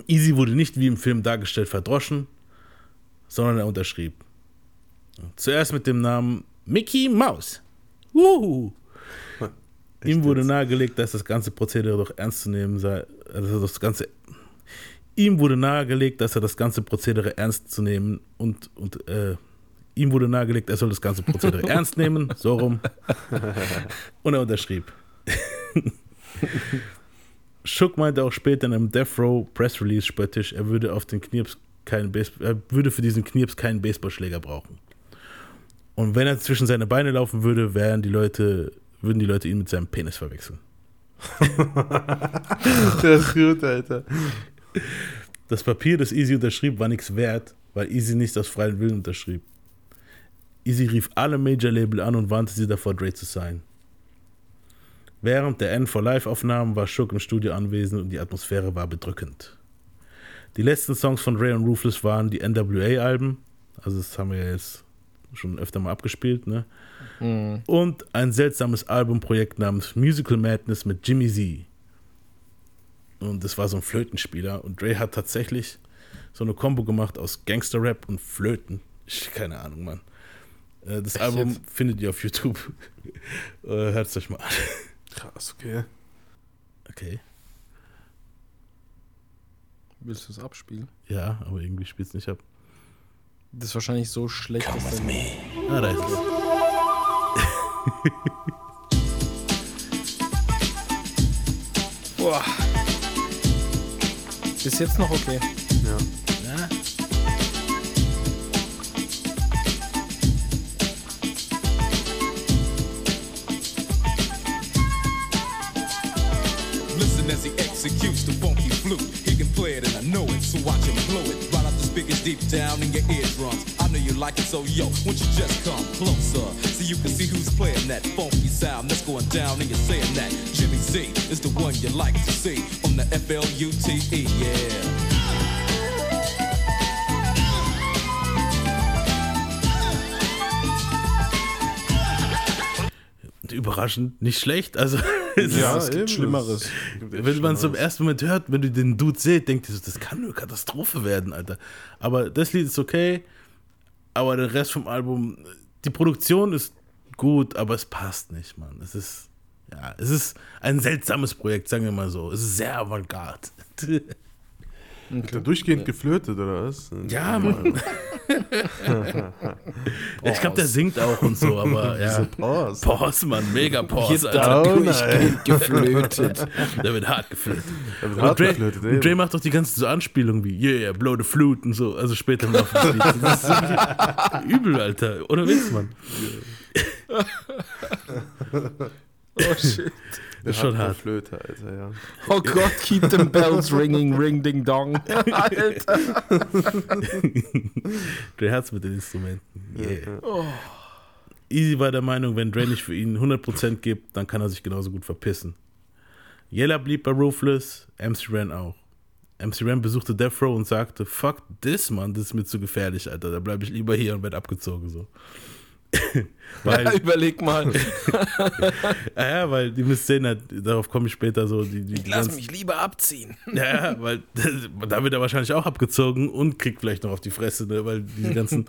Easy wurde nicht wie im Film dargestellt verdroschen, sondern er unterschrieb. Zuerst mit dem Namen Mickey Mouse. Wuhu. Ihm wurde nahegelegt, dass das ganze Prozedere doch ernst zu nehmen sei. Also das ganze, ihm wurde nahegelegt, dass er das ganze Prozedere ernst zu nehmen und, und äh, ihm wurde nahegelegt, er soll das ganze Prozedere ernst nehmen, so rum. Und er unterschrieb. Schuck meinte auch später in einem Death Row Press Release spöttisch, er würde auf den Knirps keinen Base er würde für diesen Knirps keinen Baseballschläger brauchen. Und wenn er zwischen seine Beine laufen würde, wären die Leute, würden die Leute ihn mit seinem Penis verwechseln. Das ist gut, Alter. Das Papier, das Easy unterschrieb, war nichts wert, weil Easy nicht aus freiem Willen unterschrieb. Easy rief alle Major-Label an und warnte sie davor, Dre zu sein. Während der N for Live-Aufnahmen war Shook im Studio anwesend und die Atmosphäre war bedrückend. Die letzten Songs von Ray und Ruthless waren die NWA-Alben, also das haben wir ja jetzt schon öfter mal abgespielt, ne? Und ein seltsames Albumprojekt namens Musical Madness mit Jimmy Z. Und das war so ein Flötenspieler. Und Dre hat tatsächlich so eine Combo gemacht aus Gangster-Rap und Flöten. Ich, keine Ahnung, Mann. Äh, Das Album jetzt? findet ihr auf YouTube. Äh, Hört es euch mal an. Krass, okay. Okay. Willst du es abspielen? Ja, aber irgendwie spielt es nicht ab. Das ist wahrscheinlich so schlecht, dass dann Ah, da ist es. Boah. Ist jetzt noch okay. Ja. As he executes the funky flute. He can play it and I know it, so watch him blow it. Right out the speakers deep down in your eardrums. I know you like it, so yo, won't you just come closer so you can see who's playing that funky sound that's going down and you're saying that Jimmy Z is the one you like to see on the F Überraschend, nicht schlecht. Also, Es Ja, ist- es gibt Schlimmeres. wenn man es im ersten Moment hört, wenn du den Dude seht, denkt ihr so, das kann nur Katastrophe werden, Alter. Aber das Lied ist okay, aber der Rest vom Album, die Produktion ist gut, aber es passt nicht, Mann. Es ist, ja, es ist ein seltsames Projekt, sagen wir mal so. Es ist sehr avantgarde. Hat er durchgehend geflötet, oder was? Ja, Mann. ich glaube, der singt auch und so, aber ja. Pause. Pause, Mann, mega Pause, Da Alter. Oh, durchgehend geflötet. Der wird hart geflötet. Da wird Und hart Dre, geflötet, und eben. Dre macht doch die ganzen so Anspielungen wie Yeah, blow the flute und so, also später im Laufe des Liedes. Das ist wirklich übel, Alter. Oder Witz, Mann. Oh shit. Ist schon hart. Flöte, Alter, ja. Oh Gott, keep them bells ringing, ring ding dong. Alter. Dre hat's mit den Instrumenten. Yeah. Easy war der Meinung, wenn Dre nicht für ihn 100% gibt, dann kann er sich genauso gut verpissen. Yella blieb bei Ruthless, MC Ren auch. MC Ren besuchte Death Row und sagte, fuck this, Mann, das ist mir zu gefährlich, Alter, da bleibe ich lieber hier und werde abgezogen, so. Weil, Überleg mal. ja, ja, weil die Szene, darauf komme ich später so, die, die, die Lass ganzen- mich lieber abziehen. Ja, ja, weil da wird er wahrscheinlich auch abgezogen und kriegt vielleicht noch auf die Fresse, ne? weil diese ganzen.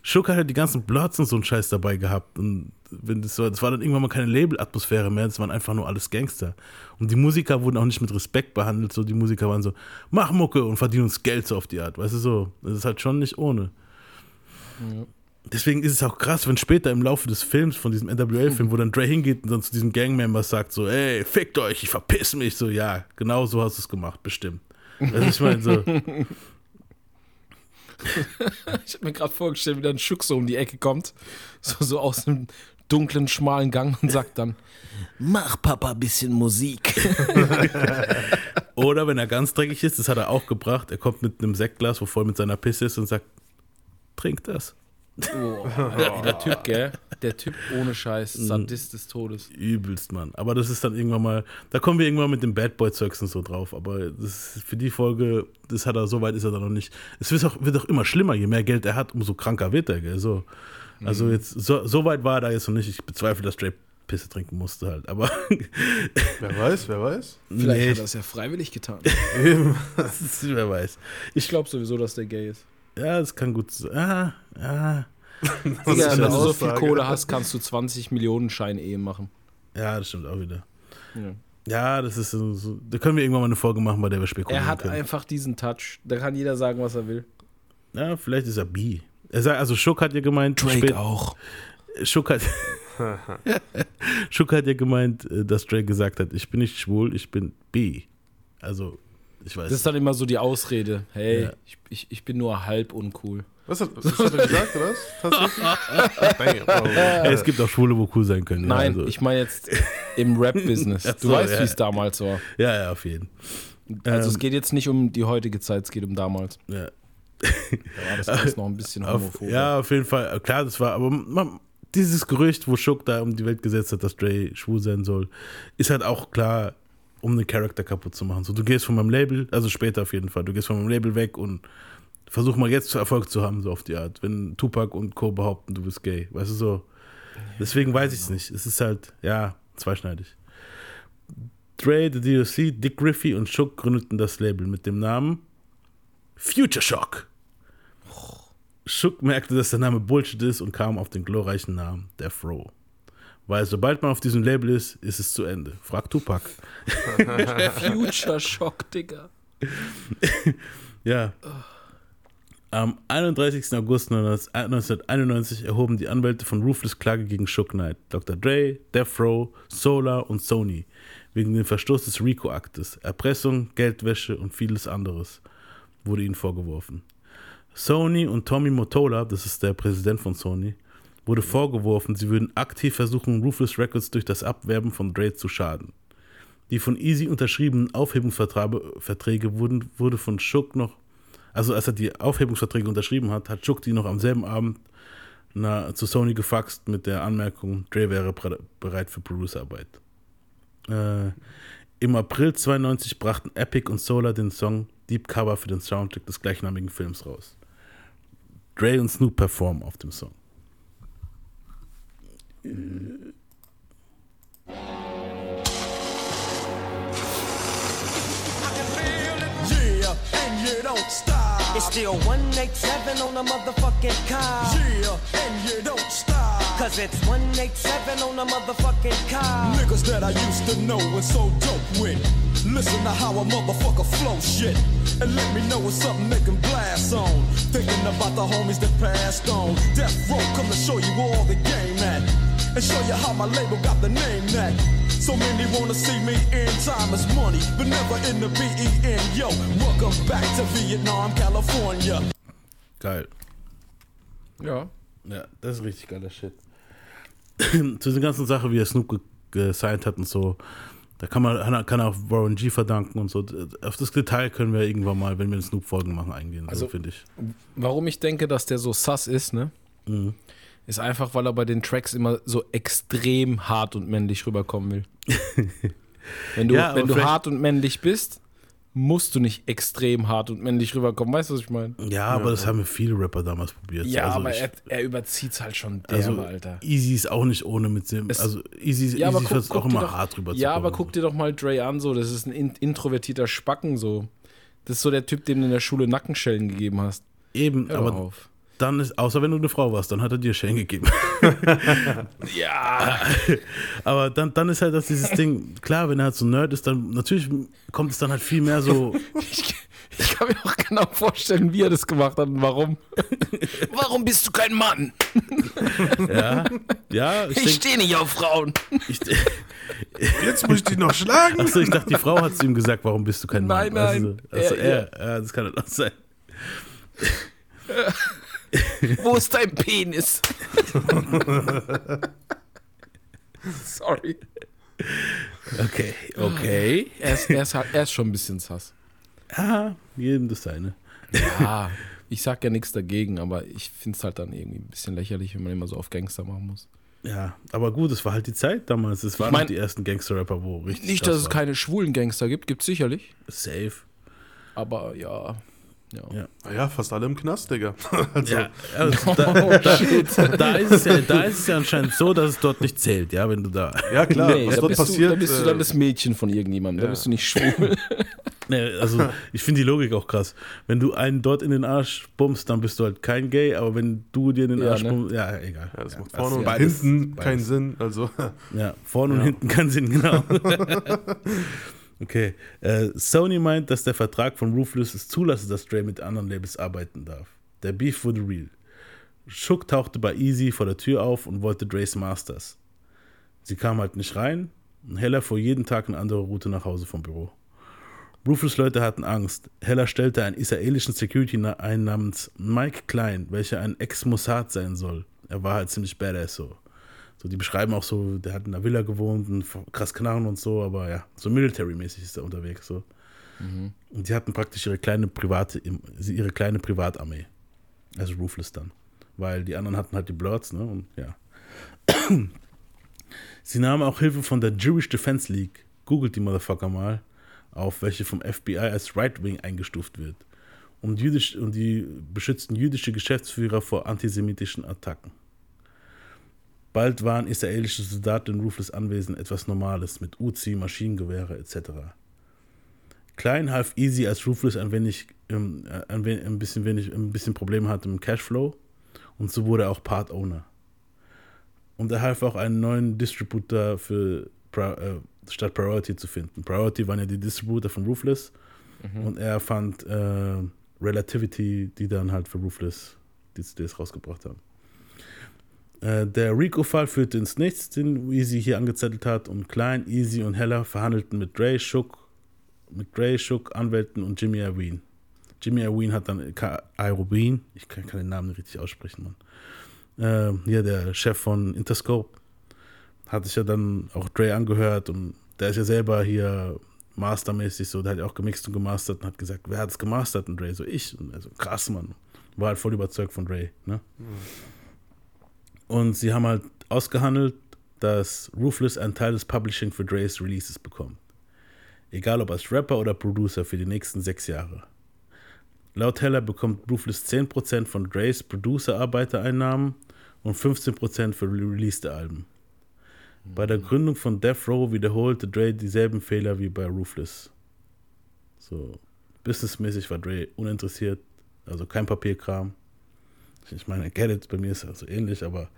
Schuck hat halt die ganzen Bloods und so einen Scheiß dabei gehabt. Und wenn das, war, das war dann irgendwann mal keine Labelatmosphäre mehr, das waren einfach nur alles Gangster. Und die Musiker wurden auch nicht mit Respekt behandelt, so die Musiker waren so, mach Mucke und verdienen uns Geld so auf die Art, weißt du so. Das ist halt schon nicht ohne. Deswegen ist es auch krass, wenn später im Laufe des Films, von diesem NWA-Film, wo dann Dre hingeht und dann zu diesem Gangmember sagt so, ey, fickt euch, ich verpiss mich. So, ja, genau so hast du es gemacht, bestimmt. Also ich meine so, Ich habe mir gerade vorgestellt, wie dann Schuck so um die Ecke kommt, so, so aus einem dunklen, schmalen Gang und sagt dann, mach Papa ein bisschen Musik. oder wenn er ganz dreckig ist, das hat er auch gebracht, er kommt mit einem Sektglas, wo voll mit seiner Pisse ist und sagt, trink das. Oh, der Typ, gell? Der Typ ohne Scheiß, Sadist des Todes. Übelst, Mann. Aber das ist dann irgendwann mal, da kommen wir irgendwann mit dem Bad Boy Zeugs und so drauf. Aber das ist für die Folge, das hat er, so weit ist er da noch nicht. Es wird auch, wird auch immer schlimmer, je mehr Geld er hat, umso kranker wird er, gell? So. Also jetzt, so, so weit war er da jetzt noch nicht. Ich bezweifle, dass Dre Pisse trinken musste halt. Aber Wer weiß, wer weiß. Vielleicht Nee, hat er es ja freiwillig getan. wer weiß. Ich glaube sowieso, dass der gay ist. Ja, das kann gut sein. Ah, ah. Digga, wenn du so viel. Kohle hast, kannst du 20 Millionen Schein-Ehe machen. Ja, das stimmt auch wieder. Ja. Ja, das ist so, so. Da können wir irgendwann mal eine Folge machen, bei der wir spekulieren Er hat können. einfach diesen Touch. Da kann jeder sagen, was er will. Ja, vielleicht ist er bi. Er sagt, also Schuck hat ja gemeint, spät- auch. Schuck hat, Schuck hat ja gemeint, äh, dass Drake gesagt hat, ich bin nicht schwul, ich bin bi. Also, ich weiß. Das ist dann immer so die Ausrede. Hey, Ja. ich, ich, ich bin nur halb uncool. Was hat, was hat er gesagt, oder was? Tatsächlich? Damn, oh. Ey, es gibt auch Schwule, wo cool sein können. Nein, ja, also, ich meine jetzt im Rap-Business. Du so, weißt, ja. wie es damals war. ja, ja, auf jeden. Also Ähm, es geht jetzt nicht um die heutige Zeit, es geht um damals. Ja. Da war das alles noch ein bisschen Auf, homophob. ja, auf jeden Fall. Klar, das war, aber man, dieses Gerücht, wo Schuck da um die Welt gesetzt hat, dass Dre schwul sein soll, ist halt auch klar, um den Charakter kaputt zu machen. So, du gehst von meinem Label, also später auf jeden Fall, du gehst von meinem Label weg und versuch mal jetzt Erfolg zu haben, so auf die Art. Wenn Tupac und Co. behaupten, du bist gay, weißt du so. Deswegen weiß ich es nicht. Es ist halt, ja, zweischneidig. Dre, The DOC, Dick Griffey und Schuck gründeten das Label mit dem Namen Future Shock. Schuck merkte, dass der Name Bullshit ist und kam auf den glorreichen Namen Death Row. Weil sobald man auf diesem Label ist, ist es zu Ende. Frag Tupac. Future Shock, Digga. Ja. Am 31. August 1991 erhoben die Anwälte von Ruthless Klage gegen Shook Knight, Dr. Dre, Death Row, Solar und Sony wegen dem Verstoß des RICO-Aktes. Erpressung, Geldwäsche und vieles anderes wurde ihnen vorgeworfen. Sony und Tommy Motola, das ist der Präsident von Sony, wurde vorgeworfen, sie würden aktiv versuchen, Ruthless Records durch das Abwerben von Dre zu schaden. Die von Easy unterschriebenen Aufhebungsverträge Verträge wurden, wurde von Shook noch, also als er die Aufhebungsverträge unterschrieben hat, hat Shook die noch am selben Abend na, zu Sony gefaxt mit der Anmerkung, Dre wäre bereit für Producerarbeit. Äh, Im April 92 brachten Epic und Solar den Song Deep Cover für den Soundtrack des gleichnamigen Films raus. Dre und Snoop performen auf dem Song. It's still 187 on a motherfucking car. Yeah, and you don't stop. Cause it's 187 on a motherfucking car. Niggas that I used to know and so dope with. Listen to how a motherfucker flow shit. And let me know what's up, they can blast on. Thinking about the homies that passed on. Death Row come to show you all the game at. And show you how my label got the name that. So many wanna see me in time as money, but never in the BEN. Yo, welcome back to Vietnam, California. Geil. Ja. Ja, das ist richtig geiler Shit. Zu den ganzen Sachen, wie er Snoop ge- gesigned hat und so, da kann man kann er auch Warren G verdanken und so. Auf das Detail können wir irgendwann mal, wenn wir Snoop-Folgen machen, eingehen, Also- so finde ich. Warum ich denke, dass der so sass ist, ne? Mhm. Ist einfach, weil er bei den Tracks immer so extrem hart und männlich rüberkommen will. wenn du, Ja, wenn du hart und männlich bist, musst du nicht extrem hart und männlich rüberkommen. Weißt du, was ich meine? Ja, aber das haben viele Rapper damals probiert. Ja, also aber ich, er, er überzieht es halt schon derbe, also Alter. Easy ist auch nicht ohne mit dem. Es- also Easy, Ja, Easy versucht auch immer doch, hart rüber Ja, aber guck dir doch mal Dre an, so. Das ist ein in, introvertierter Spacken, so. Das ist so der Typ, dem du in der Schule Nackenschellen gegeben hast. Eben, Hör aber aber auf. Dann ist, außer wenn du eine Frau warst, dann hat er dir Schellen gegeben. Ja. aber dann, dann ist halt das dieses Ding, klar, wenn er halt so Nerd ist, dann natürlich kommt es dann halt viel mehr so. Ich, ich kann mir auch genau vorstellen, wie er das gemacht hat und warum. warum bist du kein Mann? Ja, ja, ich, Ich stehe nicht auf Frauen. ich, Jetzt muss ich dich noch schlagen. Achso, ich dachte, die Frau hat zu ihm gesagt, warum bist du kein Mann? Nein, nein, Also, also er- er, ja, das kann doch sein. Wo ist dein Penis? Sorry. Okay, okay. Er ist, er, ist, halt- er ist schon ein bisschen sass. Ja, jedem das seine. Ja, ich sag ja nichts dagegen, aber ich finde es halt dann irgendwie ein bisschen lächerlich, wenn man immer so auf Gangster machen muss. Ja, aber gut, es war halt die Zeit damals. Es waren mein- die ersten Gangster-Rapper, wo richtig. Nicht, dass es war. keine schwulen Gangster gibt, gibt es sicherlich. Safe. Aber ja. Ja. Ja. Ja, fast alle im Knast, Digga. Also, Ja, also da, da, da, ist es ja, da ist es ja anscheinend so, dass es dort nicht zählt, ja, wenn du da. ja klar, Nee, was da dort bist, passiert. du, da bist du äh, dann das Mädchen von irgendjemandem, da ja. bist du nicht schwul. Nee, also ich finde die Logik auch krass. Wenn du einen dort in den Arsch bummst, dann bist du halt kein Gay, aber wenn du dir in den Ja, Arsch ne? bummst, ja, egal. ja, das macht vorne und beides- hinten beides. keinen Sinn. Also, Ja, vorne und hinten keinen Sinn, genau. Okay. Äh, Sony meint, dass der Vertrag von Ruthless es zulasse, dass Dre mit anderen Labels arbeiten darf. Der Beef wurde real. Shook tauchte bei Easy vor der Tür auf und wollte Dre's Masters. Sie kam halt nicht rein und Heller fuhr jeden Tag eine andere Route nach Hause vom Büro. Ruthless Leute hatten Angst. Heller stellte einen israelischen Security ein namens Mike Klein, welcher ein Ex-Mossad sein soll. Er war halt ziemlich badass so. So, die beschreiben auch so, der hat in einer Villa gewohnt und krass Knarren und so, aber ja, so military-mäßig ist er unterwegs so. Und die hatten praktisch ihre kleine private, ihre kleine Privatarmee. Also Ruthless dann. Weil die anderen hatten halt die Bloods, ne? Und ja. Sie nahmen auch Hilfe von der Jewish Defense League. Googelt die Motherfucker mal auf, welche vom FBI als Right Wing eingestuft wird. Und, jüdisch, und die beschützten jüdische Geschäftsführer vor antisemitischen Attacken. Bald waren israelische Soldaten in Ruthless Anwesen etwas Normales mit Uzi, Maschinengewehre etc. Klein half Easy, als Ruthless ein wenig, ähm, ein, wenig ein, bisschen wenig, ein bisschen Probleme hatte im Cashflow und so wurde er auch Part Owner. Und er half auch einen neuen Distributor für äh, statt Priority zu finden. Priority waren ja die Distributor von Ruthless und er fand äh, Relativity, die dann halt für Ruthless die CDs rausgebracht haben. Äh, der Rico-Fall führte ins Nichts, den Easy hier angezettelt hat und Klein, Easy und Heller verhandelten mit Dre, Shook, mit Dre, Shook, Anwälten und Jimmy Irwin. Jimmy Irwin hat dann Irwin, ich kann, kann den Namen nicht richtig aussprechen, Mann. Äh, hier der Chef von Interscope hat sich ja dann auch Dre angehört und der ist ja selber hier mastermäßig so, der hat ja auch gemixt und gemastert und hat gesagt, wer hat es gemastert? Und Dre so, ich. Und also krass, Mann. War halt voll überzeugt von Dre, ne? Und sie haben halt ausgehandelt, dass Ruthless einen Teil des Publishing für Dre's Releases bekommt. Egal ob als Rapper oder Producer für die nächsten sechs Jahre. Laut Heller bekommt Ruthless 10% von Dre's Producer-Arbeitereinnahmen und 15% für released Alben. Bei der Gründung von Death Row wiederholte Dre dieselben Fehler wie bei Ruthless. So, Businessmäßig war Dre uninteressiert, also kein Papierkram. Ich meine, get it, bei mir ist das so ähnlich, aber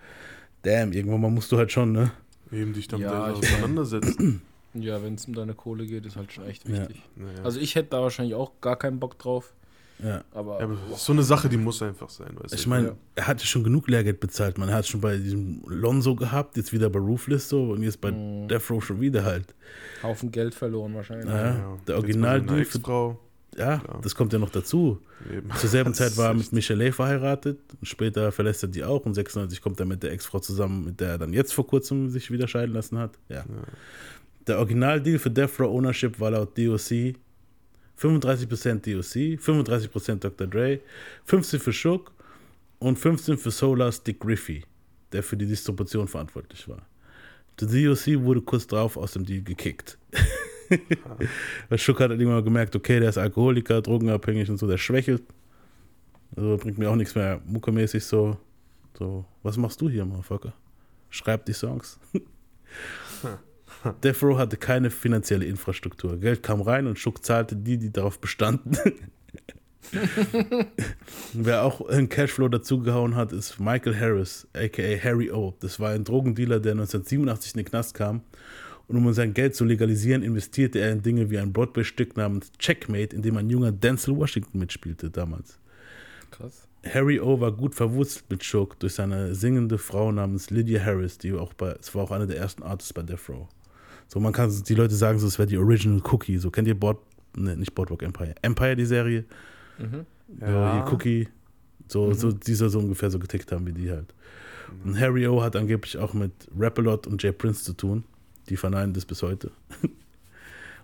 damn, irgendwann mal musst du halt schon, ne? Eben dich damit Ja, ich- auseinandersetzen. Ja, wenn es um deine Kohle geht, ist halt schon echt Ja. wichtig. Naja. Also ich hätte da wahrscheinlich auch gar keinen Bock drauf. Ja. Aber, ja, aber so eine Sache, die muss einfach sein, weißt Ich du? meine, Ja. er hatte schon genug Lehrgeld bezahlt. Man hat schon bei diesem Lonzo gehabt, jetzt wieder bei Ruthless so und jetzt bei Mhm. Death Row schon wieder halt. Haufen Geld verloren wahrscheinlich. Ja. Ja, der Jetzt bei Original- Ex-Frau. Ja, Klar. das kommt ja noch dazu. Eben. Zur selben Zeit war er mit Michelle verheiratet. Und später verlässt er die auch. Und 96 kommt er mit der Ex-Frau zusammen, mit der er dann jetzt vor kurzem sich wieder scheiden lassen hat. Ja. Der Originaldeal für Death Row Ownership war laut DOC 35% DOC, 35% Dr. Dre, 15 für Shook und 15 für Solar Dick Griffey, der für die Distribution verantwortlich war. Der DOC wurde kurz darauf aus dem Deal gekickt. Weil Schuck hat halt irgendwann gemerkt, okay, der ist Alkoholiker, drogenabhängig und so, der schwächelt. Also bringt mir auch nichts mehr muckemäßig so. So, was machst du hier, Motherfucker? Schreib die Songs. Death Row hatte keine finanzielle Infrastruktur. Geld kam rein und Schuck zahlte die, die darauf bestanden. Wer auch einen Cashflow dazugehauen hat, ist Michael Harris, aka Harry O. Das war ein Drogendealer, der 1987 in den Knast kam. Und um sein Geld zu legalisieren, investierte er in Dinge wie ein Broadway-Stück namens Checkmate, in dem ein junger Denzel Washington mitspielte damals. Krass. Harry O. war gut verwurzelt mit Shook durch seine singende Frau namens Lydia Harris, die auch bei, es war auch eine der ersten Artists bei Death Row. So, man kann, die Leute sagen so, es wäre die Original Cookie. So, kennt ihr Board, ne, nicht Boardwalk Empire, Empire, die Serie? So, hier Cookie, so, so, die soll so ungefähr so getickt haben wie die halt. Und Harry O. hat angeblich auch mit Rapalot und Jay Prince zu tun. Die verneinen das bis heute.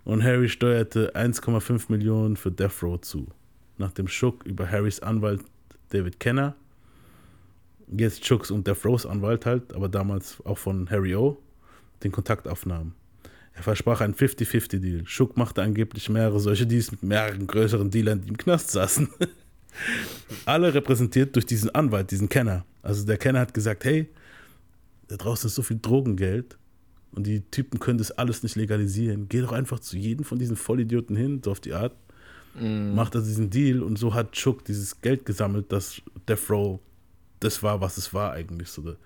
Und Harry steuerte 1,5 Millionen für Death Row zu. Nachdem Shook über Harrys Anwalt David Kenner, jetzt Shooks und Death Rows Anwalt halt, aber damals auch von Harry O., den Kontakt aufnahm. Er versprach einen 50-50-Deal. Shook machte angeblich mehrere solche Deals mit mehreren größeren Dealern, die im Knast saßen. Alle repräsentiert durch diesen Anwalt, diesen Kenner. Also der Kenner hat gesagt, hey, da draußen ist so viel Drogengeld und die Typen können das alles nicht legalisieren. Geh doch einfach zu jedem von diesen Vollidioten hin, so auf die Art. Macht er diesen Deal und so hat Chuck dieses Geld gesammelt, dass Death Row das war, was es war eigentlich. So,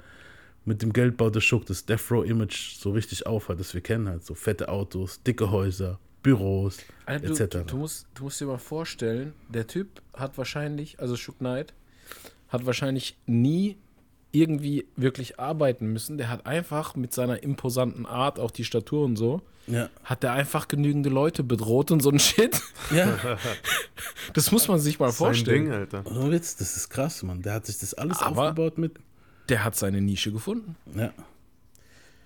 mit dem Geld baute Chuck das Death Row Image so richtig auf, halt, das wir kennen halt. So fette Autos, dicke Häuser, Büros, du, etc. du, du, musst, du musst dir mal vorstellen, der Typ hat wahrscheinlich, also Shook Knight, hat wahrscheinlich nie irgendwie wirklich arbeiten müssen. Der hat einfach mit seiner imposanten Art, auch die Statur und so, Ja. hat der einfach genügende Leute bedroht und so ein Shit. ja. Das muss man sich mal Sein vorstellen. Ding, Alter. Oh, Witz, das ist krass, Mann. Der hat sich das alles Aber- aufgebaut mit. Der hat seine Nische gefunden. Ja.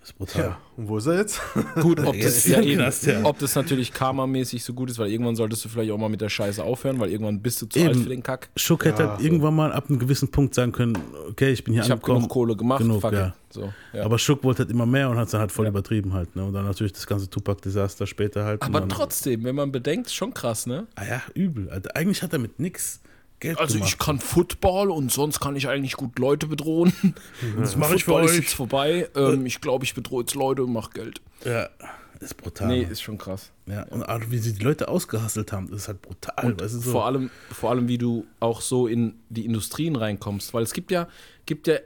Das ist brutal. Ja, und wo ist er jetzt? Gut, ob das, ja, ja eben, krass, ja. ob das natürlich karmamäßig so gut ist, weil irgendwann solltest du vielleicht auch mal mit der Scheiße aufhören, weil irgendwann bist du zu Eben. alt für den Kack. Schuck hätte Ja, halt so. irgendwann mal ab einem gewissen Punkt sagen können, okay, ich bin hier Ich habe angekommen. genug Kohle gemacht, Genug, fuck ja. So, ja. Aber Schuck wollte halt immer mehr und hat es dann halt voll Ja. übertrieben halt. Ne? Und dann natürlich das ganze Tupac-Desaster später halt. Aber trotzdem, wenn man bedenkt, schon krass, ne? Ah ja, übel. Alter. Eigentlich hat er mit nix Geld Also gemacht. ich kann Football und sonst kann ich eigentlich gut Leute bedrohen. das mache ich für Football ist euch. jetzt vorbei. Ähm, ich glaube, ich bedrohe jetzt Leute und mache Geld. Ja, ist brutal. Nee, ist schon krass. ja. Und auch wie sie die Leute ausgehasselt haben, das ist halt brutal. Und weißt du, so. vor, allem, vor allem, wie du auch so in die Industrien reinkommst. Weil es gibt ja, gibt ja äh,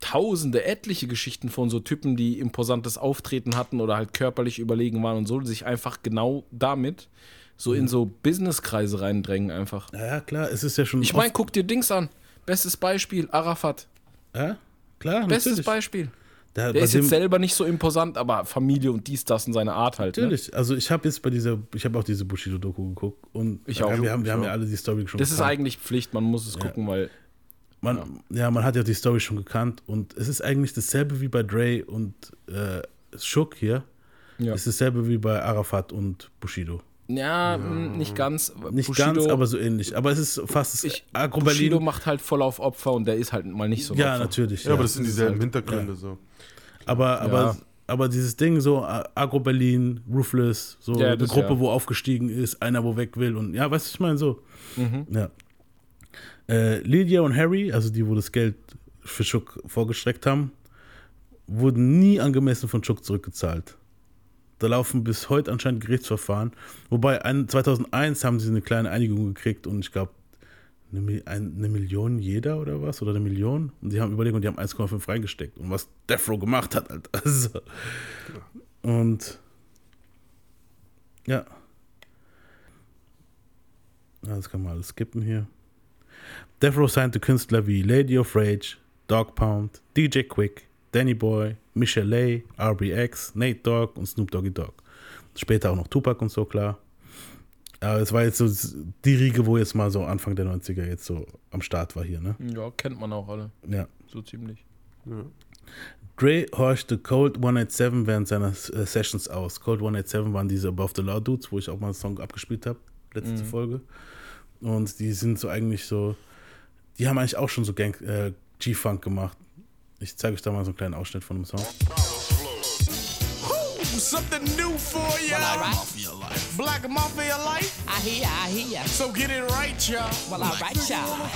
tausende, etliche Geschichten von so Typen, die imposantes Auftreten hatten oder halt körperlich überlegen waren und so, die sich einfach genau damit so in so Businesskreise reindrängen einfach. ja, ja, klar, es ist ja schon. Ich meine, guck dir Dings an. Bestes Beispiel, Arafat. ja, klar, Bestes natürlich. Beispiel. Der, Der ist dem- jetzt selber nicht so imposant, aber Familie und dies, das und seine Art halt. Ne? Natürlich, also ich habe jetzt bei dieser, ich habe auch diese Bushido-Doku geguckt und Ich auch. wir haben, wir haben ja alle die Story schon Das ist gekannt. eigentlich Pflicht, man muss es gucken, weil Man, ja. man hat ja die Story schon gekannt und es ist eigentlich dasselbe wie bei Dre und äh, Shook hier. Ja. Es ist dasselbe wie bei Arafat und Bushido. Ja, mh, nicht ganz. Nicht Bushido, ganz, aber so ähnlich. Aber es ist fast das ich, Agro Bushido macht halt voll auf Opfer und der ist halt mal nicht so ein Ja, Opfer. natürlich. Ja, Ja, aber das sind das dieselben halt- Hintergründe so. aber, aber, Ja. aber dieses Ding so, Agro Berlin, Ruthless, so Ja, eine das, Gruppe, ja. wo aufgestiegen ist, einer, wo weg will und ja, weißt du, ich meine so. Mhm. Ja. Äh, Lydia und Harry, also die, wo das Geld für Chuck vorgestreckt haben, wurden nie angemessen von Chuck zurückgezahlt. Da laufen bis heute anscheinend Gerichtsverfahren. Wobei ein, 2001 haben sie eine kleine Einigung gekriegt und ich glaube, eine, eine Million jeder oder was? Oder eine Million? Und die haben überlegt und die haben 1,5 reingesteckt. Und was Death Row gemacht hat, Alter. Also. Und ja. Ja, Das kann man alles skippen hier. Death Row signte Künstler wie Lady of Rage, Dog Pound, DJ Quick, Danny Boy, Michelle A, RBX, Nate Dogg und Snoop Doggy Dogg. Später auch noch Tupac und so, klar. Aber es war jetzt so die Riege, wo jetzt mal so Anfang der 90er jetzt so am Start war hier, ne? Ja, kennt man auch alle. Ja. So ziemlich. Dre horchte Cold 187 während seiner äh, Sessions aus. Cold 187 waren diese Above the Law Dudes, wo ich auch mal einen Song abgespielt habe, letzte Folge. Und die sind so eigentlich so, die haben eigentlich auch schon so Gang, äh, G-Funk gemacht. Ich zeige euch da mal so einen kleinen Ausschnitt von dem Song. Something new for ya. Mafia life. Black Mafia life. I hear, I hear. So get it right, y'all. Well, all right, y'all.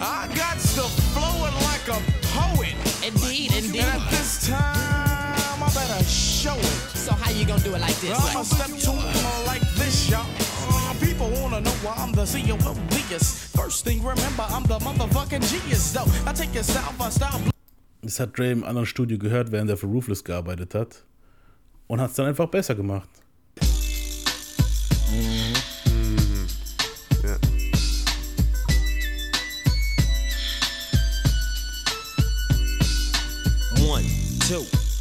I got stuff flowing like a poet. Indeed, indeed. And at this time, I better show it. So how you gonna do it like this? I'ma step to it like this, y'all. Uh, People wanna know why I'm the CEO of Diaz. First thing, remember, I'm the motherfucking genius, though. I take your style by style. Das hat Dre im anderen Studio gehört, während er für Roofless gearbeitet hat. Und hat es dann einfach besser gemacht. Ja. One, two,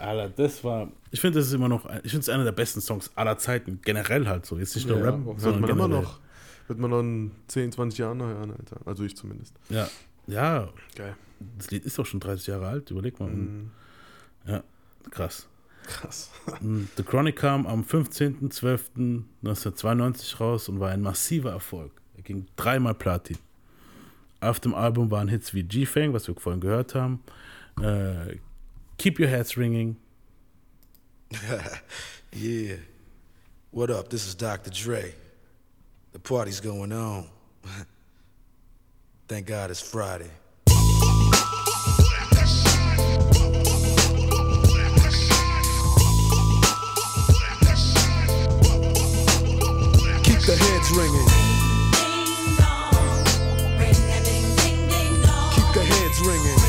Alter, das war. Ich finde, das ist immer noch. Ich finde es einer der besten Songs aller Zeiten. Generell halt so. Jetzt nicht nur Ja, Rap, hört sondern man immer generell. noch. Wird man noch in 10, 20 Jahren noch hören, Alter. Also ich zumindest. Ja. Ja, Geil. das Lied ist auch schon 30 Jahre alt. Überleg mal. Mhm. Ja, krass. Krass. The Chronic kam am 15.12.1992 raus und war ein massiver Erfolg. Er ging dreimal Platin. Auf dem Album waren Hits wie G-Fang, was wir vorhin gehört haben, äh, Keep Your Heads Ringing, Yeah. What up? This is Dr. Dre. The party's going on. Thank God it's Friday. Keep the heads ringing. Keep the heads ringing.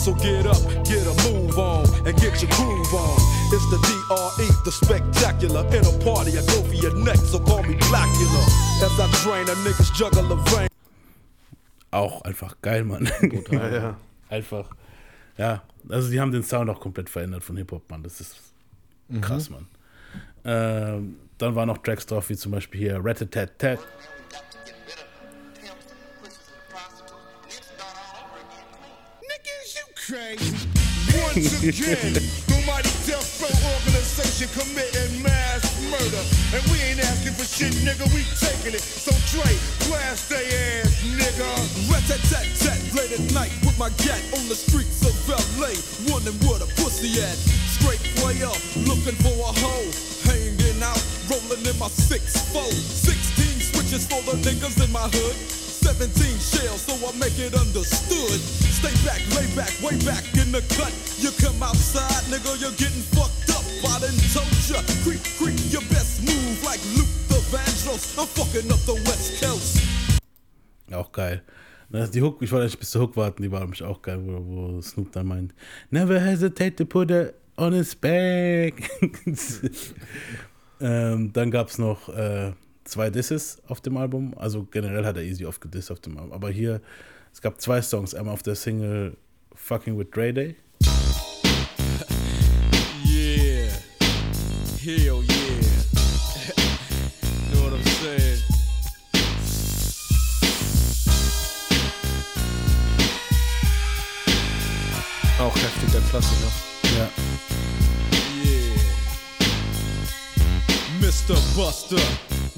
So get up, get a move on, and get your groove on. It's the DRE, the spectacular. In a party, I go for your neck, so call me Blackula. As I drain a nigga's juggler vein. auch einfach geil, Mann. Ja, ja. einfach, ja, also die haben den Sound auch komplett verändert von Hip-Hop, Mann. Das ist krass, Mann. Ähm, dann waren noch Tracks drauf, wie zum Beispiel hier Rat-a-tat-tat. You crazy. Once again, the mighty death row organization committing mass murder. And we ain't asking for shit, nigga, we taking it. So Dre, blast they ass, nigga. Rat-tat-tat-tat, late at night with my gat on the streets of LA. Wondering where the pussy at. Straight player, looking for a hoe. Hanging out, rolling in my 6-4. 16 switches for the niggas in my hood. 17 shells, so I make it understood. Stay back, lay back, way back in the cut. You come outside, nigga, you're getting fucked up. I done told ya, creep, creep, your best move like Luke the Vandross. I'm fucking up the West Coast. Auch geil. Die Hook, ich wollte eigentlich bis zur Hook warten, die war nämlich auch geil, wo, wo Snoop dann meint, never hesitate to put it on his back. ähm, dann gab es noch äh, zwei Disses auf dem Album, also generell hat er easy oft gedisst auf dem Album, aber hier, es gab zwei Songs, einmal auf der Single Fucking with Dre Day Yeah. Hell yeah. know what I'm saying? Auch heftiger Klassiker. Ja. Yeah. Mr. Buster,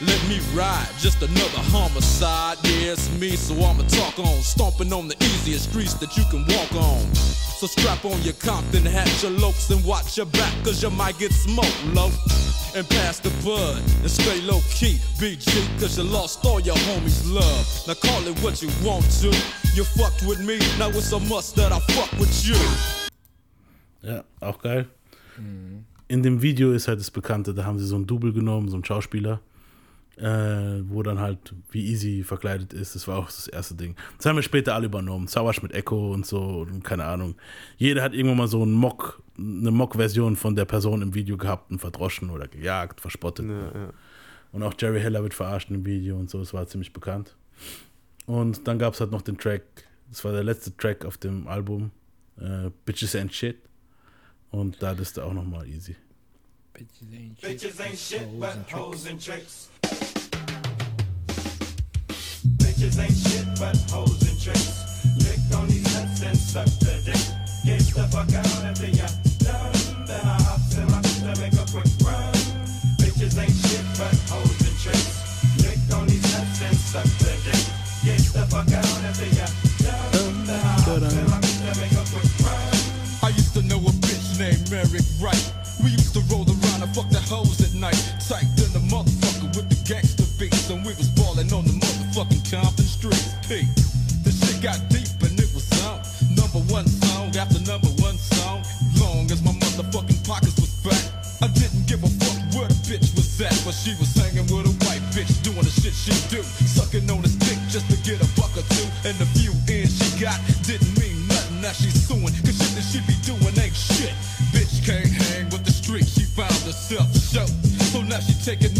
let me ride. Just another homicide. Yeah, it's me, so I'ma talk on. Stomping on the easiest streets that you can walk on. So strap on your Compton hat, your lokes, and watch your back, cause you might get smoked low. And pass the bud, and stay low key, BG, cause you lost all your homies' love. Now call it what you want to. You fucked with me, now it's a must that I fuck with you. Ja, auch geil. In dem Video ist halt das Bekannte, da haben sie so einen Double genommen, so einen Schauspieler, äh, wo dann halt wie Easy verkleidet ist. Das war auch das erste Ding. Das haben wir später alle übernommen. Sauersch mit Echo und so und keine Ahnung. Jeder hat irgendwann mal so einen Mock, eine Mock-Version von der Person im Video gehabt und verdroschen oder gejagt, verspottet. Und auch Jerry Heller wird verarscht im Video und so, es war ziemlich bekannt. Und dann gab es halt noch den Track, das war der letzte Track auf dem Album, äh, Bitches and Shit. Und da ist er auch nochmal easy. Bitches ain't shit but hoes and tricks. Bitches ain't shit but hoes and tricks. Lick on these nuts and suck the dick. Get the fuck out of the ya done. Then I hops to make a quick run. Bitches ain't shit but hoes and tricks. Lick on these nuts and suck the dick. Get the fuck out ya done. Then I hops to make a quick run. I used to know a bitch named Wright. Motherfucking Compton streets. P. The shit got deep and it was on. Number one song after number one song. Long as my motherfucking pockets was fat. I didn't give a fuck where the bitch was at. But she was hanging with a white bitch doing the shit she do. Sucking on his dick just to get a buck or two. And the few ends she got didn't mean nothing. Now she's suing. Cause shit that she be doing ain't shit. Bitch can't hang with the street. She found herself a show. So now she taking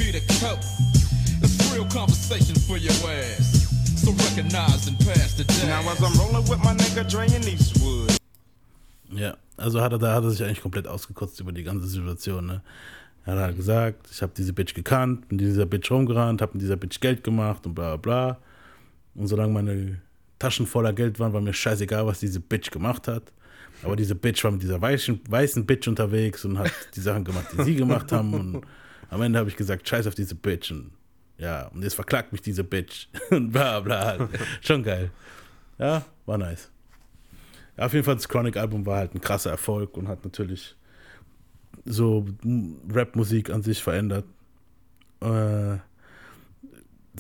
Ja, also hat er, da hat er sich eigentlich komplett ausgekotzt über die ganze Situation. Ne? Er hat halt gesagt, ich habe diese Bitch gekannt, bin dieser Bitch rumgerannt, habe mit dieser Bitch Geld gemacht und bla bla bla. Und solange meine Taschen voller Geld waren, war mir scheißegal, was diese Bitch gemacht hat. Aber diese Bitch war mit dieser weißen, weißen Bitch unterwegs und hat die Sachen gemacht, die sie gemacht haben. Und am Ende habe ich gesagt, scheiß auf diese Bitch. Und ja, und jetzt verklagt mich diese Bitch. Und bla bla. Schon geil. Ja, war nice. Ja, auf jeden Fall, das Chronic-Album war halt ein krasser Erfolg und hat natürlich so Rap-Musik an sich verändert. Äh,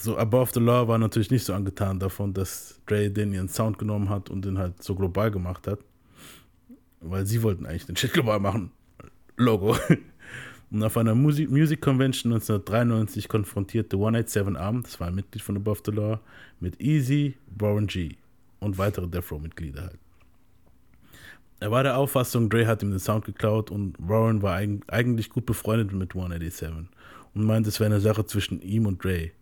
so Above the Law war natürlich nicht so angetan davon, dass Dre den ihren Sound genommen hat und den halt so global gemacht hat. Weil sie wollten eigentlich den Shit global machen. Logo. Und auf einer Music, Music Convention 1993 konfrontierte 187 Arm, das war ein Mitglied von Above the Law, mit Easy, Warren G und weitere Death Row-Mitglieder halt. Er war der Auffassung, Dre hat ihm den Sound geklaut und Warren war eig eigentlich gut befreundet mit 187 und meinte, es wäre eine Sache zwischen ihm und Dre.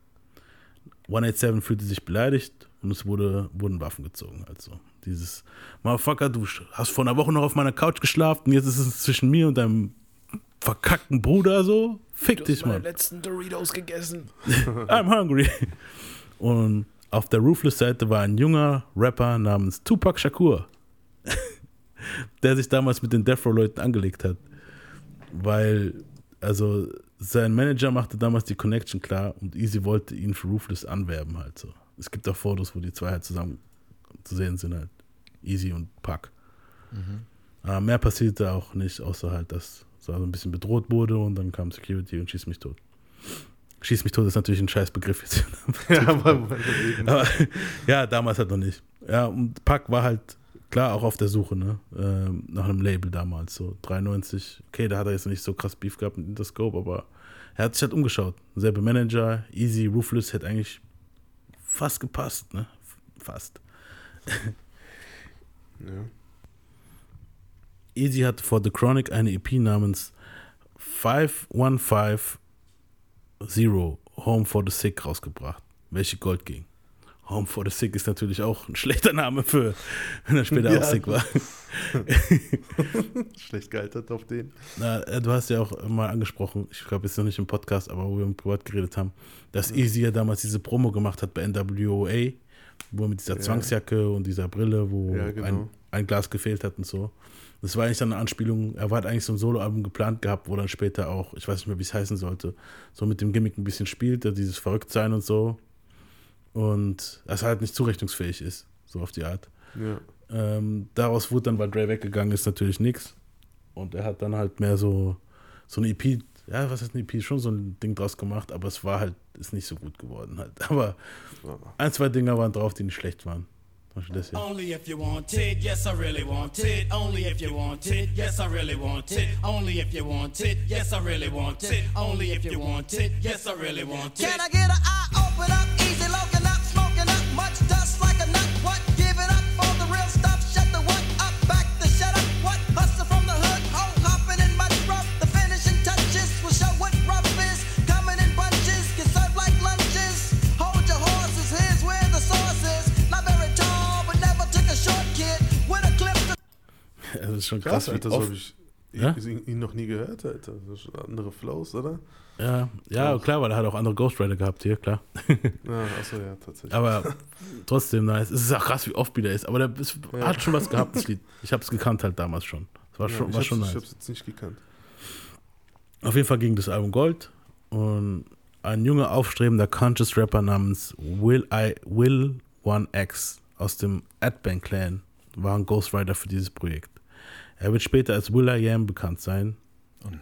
187 fühlte sich beleidigt und es wurde, wurden Waffen gezogen. Also dieses Motherfucker, du hast vor einer Woche noch auf meiner Couch geschlafen und jetzt ist es zwischen mir und deinem verkackten Bruder so. Fick dich, meine Mann. letzten Doritos gegessen. I'm hungry. Und auf der Ruthless-Seite war ein junger Rapper namens Tupac Shakur, der sich damals mit den Death Row-Leuten angelegt hat. Weil, also, sein Manager machte damals die Connection klar und Easy wollte ihn für Ruthless anwerben halt so. Es gibt auch Fotos, wo die zwei halt zusammen zu sehen sind halt. Easy und Pac. Aber mehr passierte auch nicht, außer halt, dass so ein bisschen bedroht wurde und dann kam Security und schießt mich tot. Schieß mich tot ist natürlich ein scheiß Begriff jetzt. Ja, aber- aber ja, damals halt noch nicht. Ja, und Pack war halt klar auch auf der Suche, ne? Ähm, nach einem Label damals, so 93. Okay, da hat er jetzt nicht so krass Beef gehabt mit Interscope, aber Er hat sich halt umgeschaut. Selbe Manager, Easy, Ruthless, hätte eigentlich fast gepasst, ne? Fast. Ja. Easy hatte vor The Chronic eine EP namens 5150 Home for the Sick rausgebracht, welche Gold ging. Home for the Sick ist natürlich auch ein schlechter Name für, wenn er später Ja. auch sick war. Schlecht gealtert auf den. Na, äh, du hast ja auch mal angesprochen, ich glaube jetzt noch nicht im Podcast, aber wo wir im Privat geredet haben, dass Easy ja damals diese Promo gemacht hat bei NWOA, wo er mit dieser Ja. Zwangsjacke und dieser Brille, wo Ja, genau. ein, ein Glas gefehlt hat und so. Das war eigentlich dann eine Anspielung, er hat eigentlich so ein Soloalbum geplant gehabt, wo dann später auch, ich weiß nicht mehr, wie es heißen sollte, so mit dem Gimmick ein bisschen spielt, dieses Verrücktsein und so. Und dass er halt nicht zurechnungsfähig ist, so auf die Art. Ja. Ähm, daraus wurde dann, weil Dre weggegangen ist, natürlich nichts. Und er hat dann halt mehr so, so eine EP, ja, was heißt eine EP, schon so ein Ding draus gemacht, aber es war halt, ist nicht so gut geworden halt. Aber ein, zwei Dinger waren drauf, die nicht schlecht waren. Zum Beispiel das hier. Only if you want it, yes, I really want it. Only if you want it, yes, I really want it. Only if you want it, yes, I really want it. Only if you want it, yes, I really want it. Can I get an eye ist schon Krass, krass, Alter, so habe ich Ja? ihn, noch nie gehört, Alter. Das andere Flows, oder? Ja, ja, klar, weil er hat auch andere Ghostwriter gehabt hier, klar. Ja, achso, ja, tatsächlich. Aber trotzdem nice. Es ist auch krass, wie oft wieder ist. Aber der ist, Ja. hat schon was gehabt, das Lied. Ich habe es gekannt halt damals schon. Es war Ja, schon, ich war schon Ich nice. hab's jetzt nicht gekannt. Auf jeden Fall ging das Album Gold und ein junger aufstrebender Conscious Rapper namens Will I Will One X aus dem Adbang Clan war ein Ghostwriter für dieses Projekt. Er wird später als Will I Am bekannt sein. Oh nein.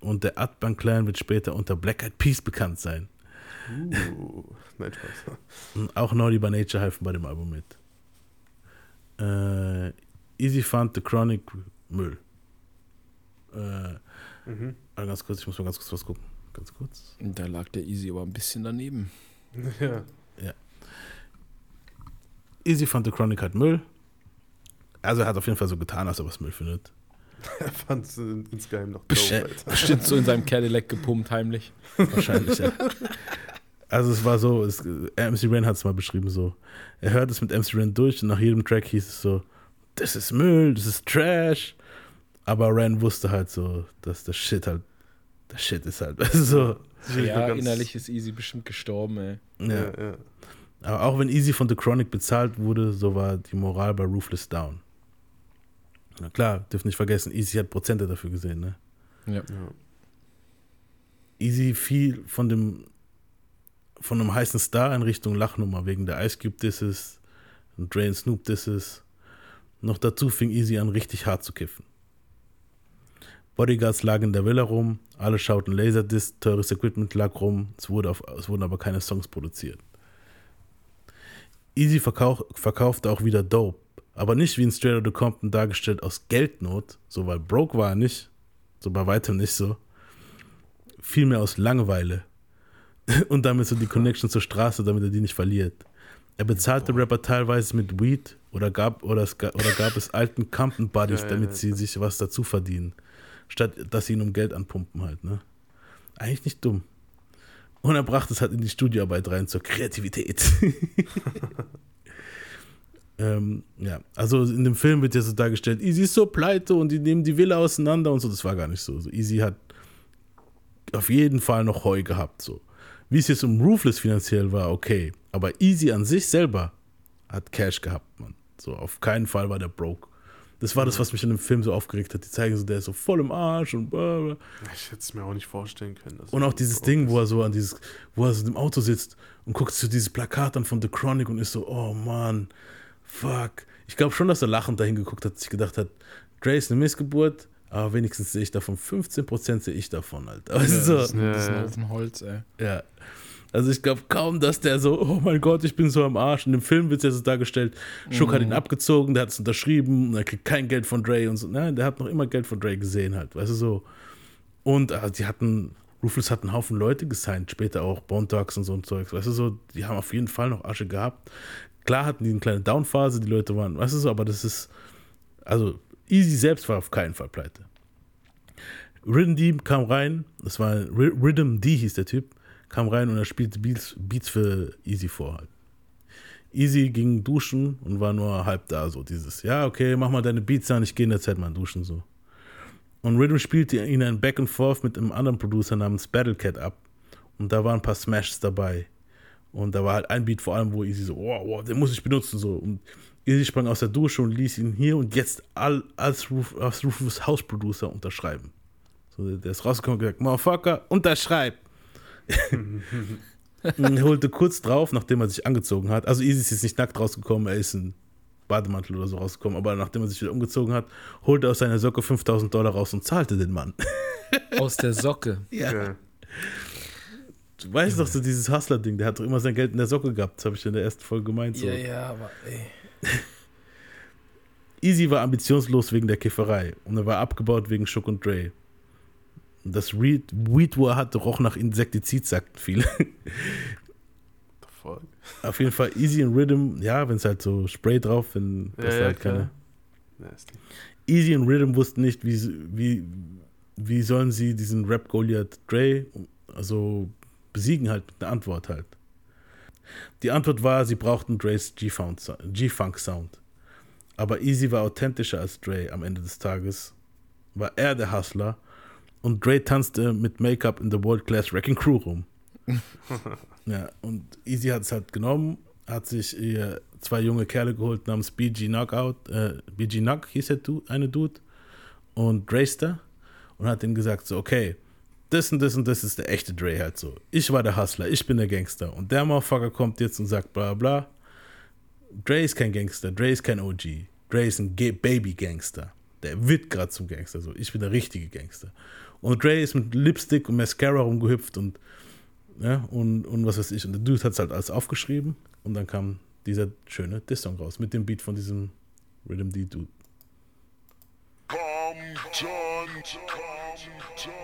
Und der Adbang Clan wird später unter Black Eyed Peas bekannt sein. Uh, nein, Spaß. Und auch Naughty by Nature helfen bei dem Album mit. Äh, Easy fand The Chronic Müll. Äh, Mhm. ganz kurz, ich muss mal ganz kurz was gucken. Ganz kurz. Da lag der Easy aber ein bisschen daneben. Ja. Ja. Easy fand The Chronic halt Müll. Also er hat auf jeden Fall so getan, als er was Müll findet. Er fand es in, insgeheim noch Best- dope, Alter. Bestimmt so in seinem Cadillac gepumpt heimlich. Wahrscheinlich, ja. Also es war so, es, äh, MC Ren hat es mal beschrieben so. Er hört es mit MC Ren durch und nach jedem Track hieß es so, das ist Müll, das ist Trash. Aber Ren wusste halt so, dass das Shit halt, das Shit ist halt, so. Ja, innerlich ist Easy bestimmt gestorben, ey. Ja. Aber auch wenn Easy von The Chronic bezahlt wurde, so war die Moral bei Ruthless down. Na klar, dürfen nicht vergessen, Easy hat Prozente dafür gesehen, ne? Ja. Easy fiel von dem von einem heißen Star in Richtung Lachnummer wegen der Ice Cube Disses und Dre und Snoop Disses. Noch dazu fing Easy an richtig hart zu kiffen. Bodyguards lagen in der Villa rum, alle schauten Laserdisc, teures Equipment lag rum, es, wurde auf, es wurden aber keine Songs produziert. Easy verkauch, verkaufte auch wieder Dope, aber nicht wie in Straight Outta Compton dargestellt aus Geldnot, so weil broke war er nicht, so bei weitem nicht so, vielmehr aus Langeweile und damit so die Connection zur Straße, damit er die nicht verliert. Er bezahlte Rapper teilweise mit Weed oder gab, oder es, oder gab es alten Compton Buddies, Ja, damit ja. sie sich was dazu verdienen, statt dass sie ihn um Geld anpumpen halt, ne? Eigentlich nicht dumm. Und er brachte es halt in die Studioarbeit rein zur Kreativität. ähm, ja, also in dem Film wird ja so dargestellt, Easy ist so pleite und die nehmen die Villa auseinander und so. Das war gar nicht so. so Easy hat auf jeden Fall noch Heu gehabt. So. Wie es jetzt um Ruthless finanziell war, okay. Aber Easy an sich selber hat Cash gehabt, man. So, auf keinen Fall war der broke. Das war das, was mich in dem Film so aufgeregt hat. Die zeigen so, der ist so voll im Arsch und bla bla. Ich hätte es mir auch nicht vorstellen können. Und auch dieses broke Ding, wo er so an dieses, wo er so im Auto sitzt und guckt so dieses Plakat an von The Chronic und ist so, oh Mann, fuck. Ich glaube schon, dass er lachend dahin geguckt hat, sich gedacht hat, Dre ist eine Missgeburt, aber wenigstens sehe ich davon 15% sehe ich davon halt. Ja, Also, das ist ein, das ist ein Haufen Holz, ey. ja. Also ich glaube kaum, dass der so, oh mein Gott, ich bin so am Arsch. In dem Film wird es ja so dargestellt, Schuck hat ihn abgezogen, der hat es unterschrieben, und er kriegt kein Geld von Dre und so. Nein, der hat noch immer Geld von Dre gesehen halt, weißt du so. Und äh, die hatten, Rufus hat einen Haufen Leute gesigned, später auch Bone Dogs und so ein Zeugs. Weißt du, so, die haben auf jeden Fall noch Asche gehabt. Klar hatten die eine kleine Downphase, die Leute waren, du so, aber das ist, also Easy selbst war auf keinen Fall pleite. Rhythm D kam rein, das war Rhythm D hieß der Typ, kam rein und er spielte Beats, Beats für Easy vor halt. Easy ging duschen und war nur halb da, so dieses, ja, okay, mach mal deine Beats an, ich gehe in der Zeit mal duschen, so. Und Rhythm spielte ihn ein Back and Forth mit einem anderen Producer namens Battlecat ab. Und da waren ein paar Smashs dabei. Und da war halt ein Beat vor allem, wo Easy so, wow, wow, den muss ich benutzen, so. Und Easy sprang aus der Dusche und ließ ihn hier und jetzt all, als, Ruf, als Rufus House Producer unterschreiben. So, der ist rausgekommen und gesagt, Motherfucker, unterschreib. Und er holte kurz drauf, nachdem er sich angezogen hat. Also Easy ist jetzt nicht nackt rausgekommen, er ist in Bademantel oder so rausgekommen, aber nachdem er sich wieder umgezogen hat, holte er aus seiner Socke 5000 Dollar raus und zahlte den Mann. Aus der Socke. Ja. Du weißt doch so dieses Hustler-Ding, der hat doch immer sein Geld in der Socke gehabt, das habe ich in der ersten Folge gemeint. So. Ja, ja, aber ey. Easy war ambitionslos wegen der Kifferei und er war abgebaut wegen Schuck und Dre. Und das Weed, Weed, wo er hatte, roch nach Insektizid, sagten viele. Fuck. Auf jeden Fall Easy und Rhythm, ja, wenn es halt so Spray drauf, wenn Ja, das ja, halt keine. Easy und Rhythm wussten nicht, wie, wie, wie sollen sie diesen Rap Goliath Dre also besiegen halt mit einer Antwort halt. Die Antwort war, sie brauchten Dre's G-Funk G-Funk Sound. Aber Easy war authentischer als Dre am Ende des Tages. War er der Hustler und Dre tanzte mit Make-up in der World Class Wrecking Crew rum. Ja, und Easy hat es halt genommen, hat sich ihr zwei junge Kerle geholt namens BG Knockout, äh, BG Knock hieß der du, eine Dude, und Drayster und hat ihm gesagt so, okay, das und das und das ist der echte Dre halt so. Ich war der Hustler, ich bin der Gangster und der Motherfucker kommt jetzt und sagt bla bla. Dre ist kein Gangster, Dre ist kein OG, Dre ist ein Baby-Gangster. Der wird gerade zum Gangster, so. Ich bin der richtige Gangster. Und Dre ist mit Lipstick und Mascara rumgehüpft und ja, und, und was weiß ich. Und der Dude hat es halt alles aufgeschrieben und dann kam dieser schöne Diss-Song raus mit dem Beat von diesem Rhythm D-Dude. Hey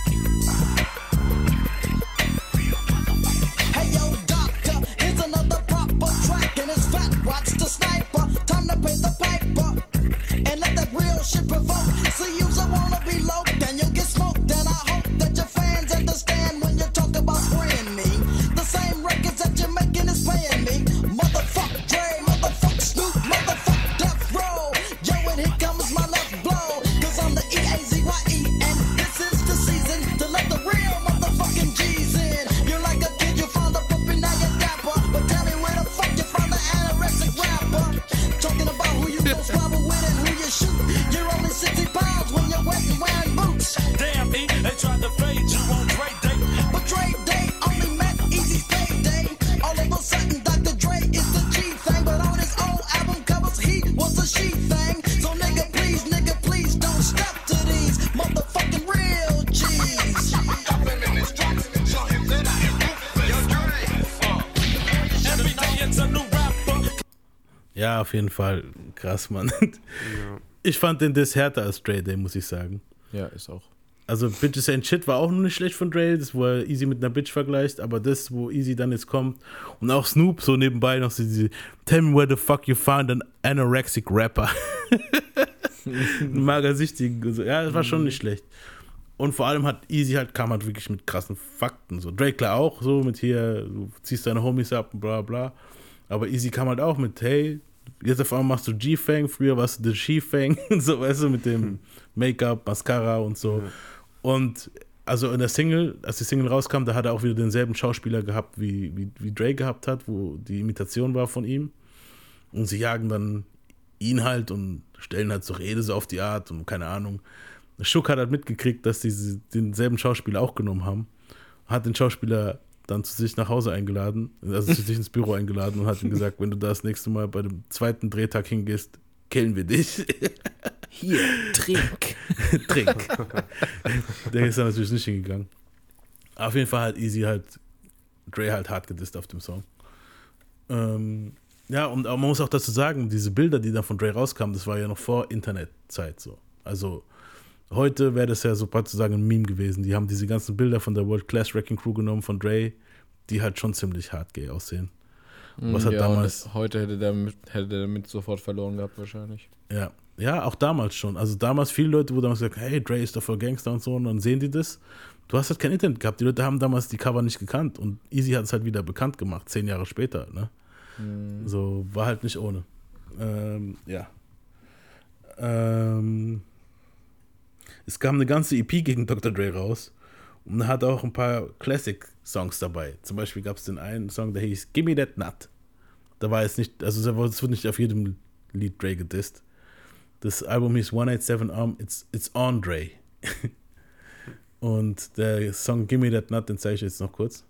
real. See, you so wanna be low, Ja, auf jeden Fall krass, Mann. Ich fand den Diss härter als Dre Day, muss ich sagen. Ja, ist auch. Also Bitches Ain't Shit war auch noch nicht schlecht von Dre, das wo er Easy mit einer Bitch vergleicht, aber das, wo Easy dann jetzt kommt und auch Snoop so nebenbei noch so diese Tell me where the fuck you found an anorexic rapper. Magersüchtigen und so. Ja, das war schon nicht schlecht. Und vor allem hat Easy halt, kam halt wirklich mit krassen Fakten. So Drake klar auch, so mit hier, du ziehst deine Homies ab und bla bla. Aber Easy kam halt auch mit, hey, jetzt auf einmal machst du G-Fang, früher warst du The She-Fang und so, weißt du, mit dem Make-up, Mascara und so. Und also in der Single, als die Single rauskam, da hat er auch wieder denselben Schauspieler gehabt, wie, wie, wie Dre gehabt hat, wo die Imitation war von ihm. Und sie jagen dann ihn halt und stellen halt zur Rede so auf die Art und keine Ahnung. Schuck hat halt mitgekriegt, dass die denselben Schauspieler auch genommen haben. Hat den Schauspieler dann zu sich nach Hause eingeladen, also zu sich ins Büro eingeladen und hat ihm gesagt, wenn du da das nächste Mal bei dem zweiten Drehtag hingehst, killen wir dich. Hier, trink. Trink. Der ist dann natürlich nicht hingegangen. Auf jeden Fall hat Easy halt Dre halt hart gedisst auf dem Song. Ähm, ja, und man muss auch dazu sagen, diese Bilder, die da von Dre rauskamen, das war ja noch vor Internetzeit so. Also heute wäre das ja so sozusagen ein Meme gewesen. Die haben diese ganzen Bilder von der World Class Wrecking Crew genommen von Dre, die halt schon ziemlich hart gay aussehen. Was hat ja, und damals Heute hätte der, mit, hätte der damit sofort verloren gehabt, wahrscheinlich. Ja, ja, auch damals schon. Also damals viele Leute, wo damals gesagt, hey, Dre ist doch voll Gangster und so, und dann sehen die das. Du hast halt kein Internet gehabt. Die Leute haben damals die Cover nicht gekannt und Easy hat es halt wieder bekannt gemacht, zehn Jahre später. Ne? Mhm. So war halt nicht ohne. Ähm, ja. Ähm, es kam eine ganze EP gegen Dr. Dre raus und er hat auch ein paar Classic-Songs dabei. Zum Beispiel gab es den einen Song, der hieß Gimme That Nut. Da war jetzt nicht, also es wird nicht auf jedem Lied Dre gedisst. Das Album hieß 187 Arm, it's, it's on. Und der Song Gimme That Nut, den zeige ich jetzt noch kurz.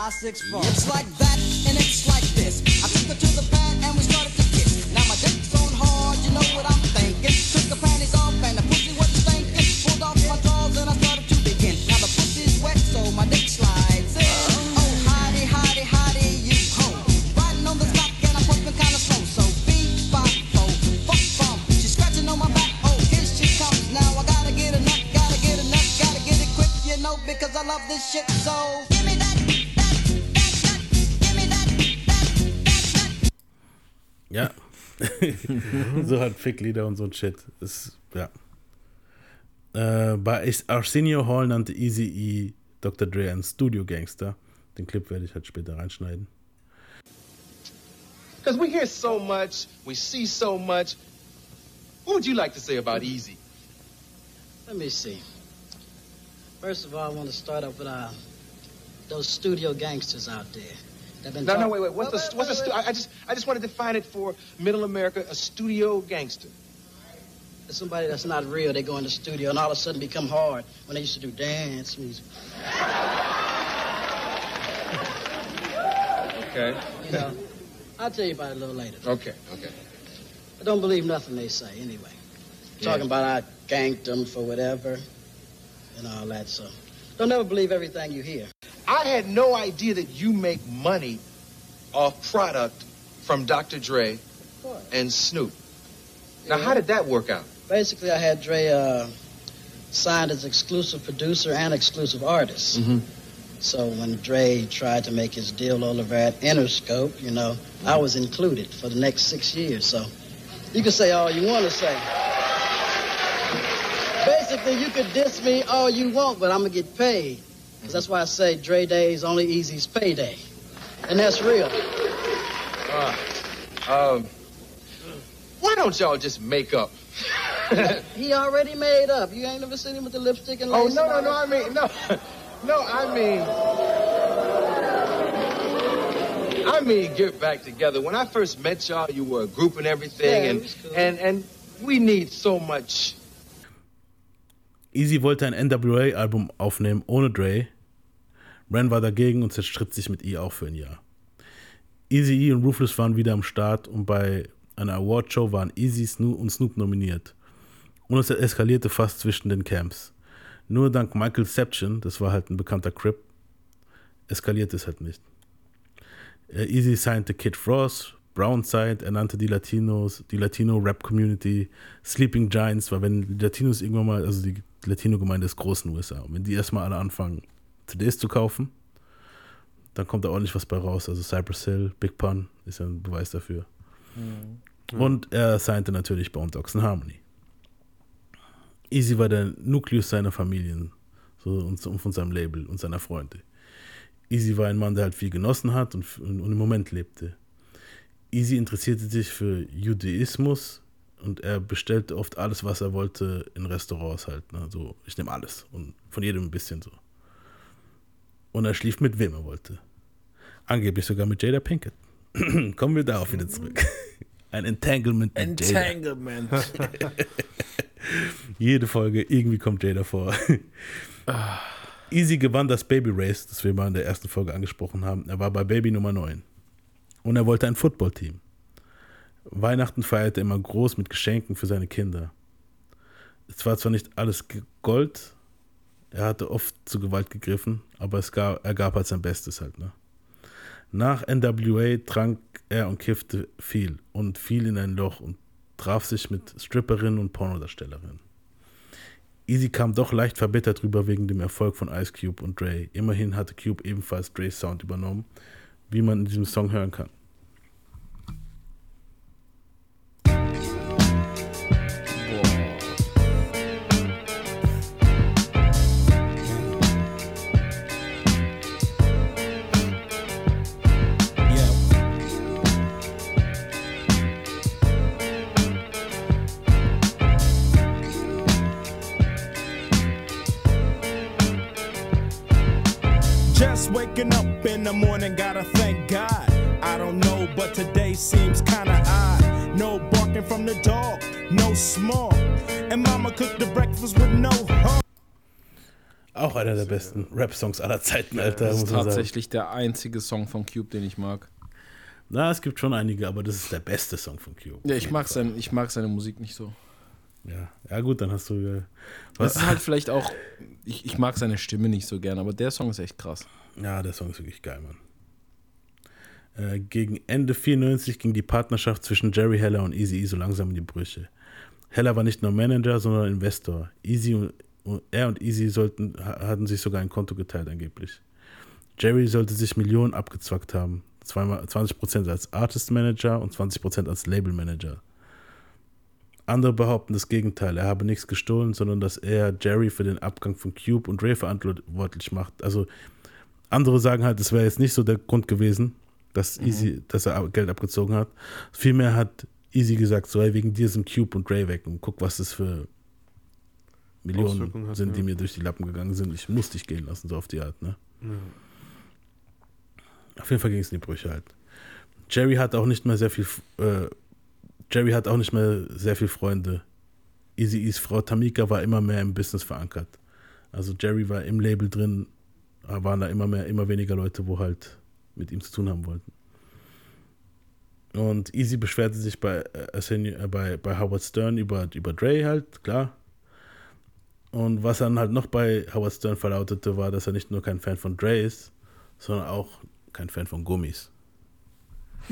My six four. It's like that and it's like this. I took her to the pad and we started to kiss. Now my dick's on hard, you know what I'm thinking. Took the panties off and the pussy was stinking. Pulled off my drawers and I started to begin. Now the pussy's wet, so my dick slides in. Oh, hottie, hottie, hottie, you ho. Riding on the stock and I'm pumping kinda slow. So beat, bop, bo, fuck, bum. She's scratching on my back. Oh, here she comes. Now I gotta get a nut, gotta get a nut, gotta get it quick, you know, because I love this shit. So Ja. so halt Ficklieder und so ein Shit. Ist, ja. Äh, bei Arsenio Hall nannte Easy E Dr. Dre einen Studio-Gangster. Den Clip werde ich halt später reinschneiden. Because we hear so much, we see so much. What would you like to say about Easy? Let me see. First of all, I want to start off with uh, those studio gangsters out there. They've been No, no, wait, wait. What's the what's the? Stu- I I just I just want to define it for Middle America. A studio gangster. There's somebody that's not real. They go in the studio and all of a sudden become hard when they used to do dance music. Okay. You know, I'll tell you about it a little later. Okay. Okay. I don't believe nothing they say anyway. Yeah. Talking about I ganked them for whatever and all that. So don't ever believe everything you hear. I had no idea that you make money off product from Dr. Dre and Snoop. Now, how did that work out? Basically, I had Dre uh, signed as exclusive producer and exclusive artist. Mm-hmm. So when Dre tried to make his deal over at Interscope, you know, I was included for the next six years. So you can say all you want to say. Basically, you could diss me all you want, but I'm gonna get paid. 'Cause that's why I say Dre Day is only Easy's payday, and that's real. Uh, um, why don't y'all just make up? he already made up. You ain't never seen him with the lipstick and Oh lace no no no! I mean no, no. I mean, I mean, get back together. When I first met y'all, you were a group and everything, Yeah, and cool. and and we need so much. Easy wollte ein NWA-Album aufnehmen ohne Dre. Ren war dagegen und zerstritt sich mit E auch für ein Jahr. Easy E und Ruthless waren wieder am Start und bei einer Awardshow waren Easy Snoop und Snoop nominiert. Und es eskalierte fast zwischen den Camps. Nur dank Michael Seption, das war halt ein bekannter Crip, eskaliert es halt nicht. Äh, Easy signte Kid Frost, Brownside, er nannte die Latinos, die Latino-Rap-Community Sleeping Giants, weil wenn die Latinos irgendwann mal, also die Latino-Gemeinde ist groß in den USA, und wenn die erstmal alle anfangen, CDs zu kaufen, dann kommt da ordentlich was bei raus. Also Cypress Hill, Big Pun ist ja ein Beweis dafür. Und er signte natürlich Bone Dogs and Harmony. Easy war der Nukleus seiner Familien so, und, und von seinem Label und seiner Freunde. Easy war ein Mann, der halt viel genossen hat und, und, und im Moment lebte. Easy interessierte sich für Judaismus und er bestellte oft alles, was er wollte, in Restaurants halt. Ne? So, ich nehme alles und von jedem ein bisschen so. Und er schlief mit wem er wollte. Angeblich sogar mit Jada Pinkett. Kommen wir darauf wieder zurück. Ein Entanglement mit Jada. Entanglement. Jede Folge, irgendwie kommt Jada vor. Easy gewann das Baby Race, das wir mal in der ersten Folge angesprochen haben. Er war bei Baby Nummer 9. Und er wollte ein Footballteam. Weihnachten feierte er immer groß mit Geschenken für seine Kinder. Es war zwar nicht alles Gold, er hatte oft zu Gewalt gegriffen, aber es gab, er gab halt sein Bestes halt. Ne? Nach NWA trank er und kiffte viel und fiel in ein Loch und traf sich mit Stripperinnen und Pornodarstellerinnen. Easy kam doch leicht verbittert rüber wegen dem Erfolg von Ice Cube und Dre. Immerhin hatte Cube ebenfalls Dre's Sound übernommen, wie man in diesem Song hören kann. The morning, gotta thank God. I don't know, but today seems kinda odd. No barking from the dog, no small. And mama cooked the breakfast with no heart. Auch einer der besten Rap-Songs aller Zeiten, Alter. Das ist muss man sagen. tatsächlich der einzige Song von Cube, den ich mag. Na, es gibt schon einige, aber das ist der beste Song von Cube. Ja, ich mag, sein, ich mag seine Musik nicht so. Ja, ja gut, dann hast du. Äh, Das ist halt vielleicht auch, ich, ich mag seine Stimme nicht so gern, aber der Song ist echt krass. Ja, der Song ist wirklich geil, Mann. Äh, gegen Ende 94 ging die Partnerschaft zwischen Jerry Heller und Easy E so langsam in die Brüche. Heller war nicht nur Manager, sondern Investor. Easy und, und er und Easy sollten, ha- hatten sich sogar ein Konto geteilt angeblich. Jerry sollte sich Millionen abgezwackt haben. Zweimal 20% als Artist Manager und 20% als Label Manager. Andere behaupten das Gegenteil. Er habe nichts gestohlen, sondern dass er Jerry für den Abgang von Cube und Ray verantwortlich macht. Also andere sagen halt, das wäre jetzt nicht so der Grund gewesen, dass Easy, dass er Geld abgezogen hat. Vielmehr hat Easy gesagt, so hey, wegen dir sind Cube und Ray weg und guck, was das für Millionen hat, sind, die ja. mir durch die Lappen gegangen sind. Ich muss dich gehen lassen, so auf die Art, ne? Auf jeden Fall ging es in die Brüche halt. Jerry hat auch nicht mehr sehr viel, äh, Jerry hat auch nicht mehr sehr viel Freunde. Easy E's Frau Tamika war immer mehr im Business verankert. Also Jerry war im Label drin, waren da immer mehr, immer weniger Leute, wo halt mit ihm zu tun haben wollten. Und Easy beschwerte sich bei, äh, äh, bei, bei Howard Stern über, über Dre halt, klar. Und was dann halt noch bei Howard Stern verlautete, war, dass er nicht nur kein Fan von Dre ist, sondern auch kein Fan von Gummis.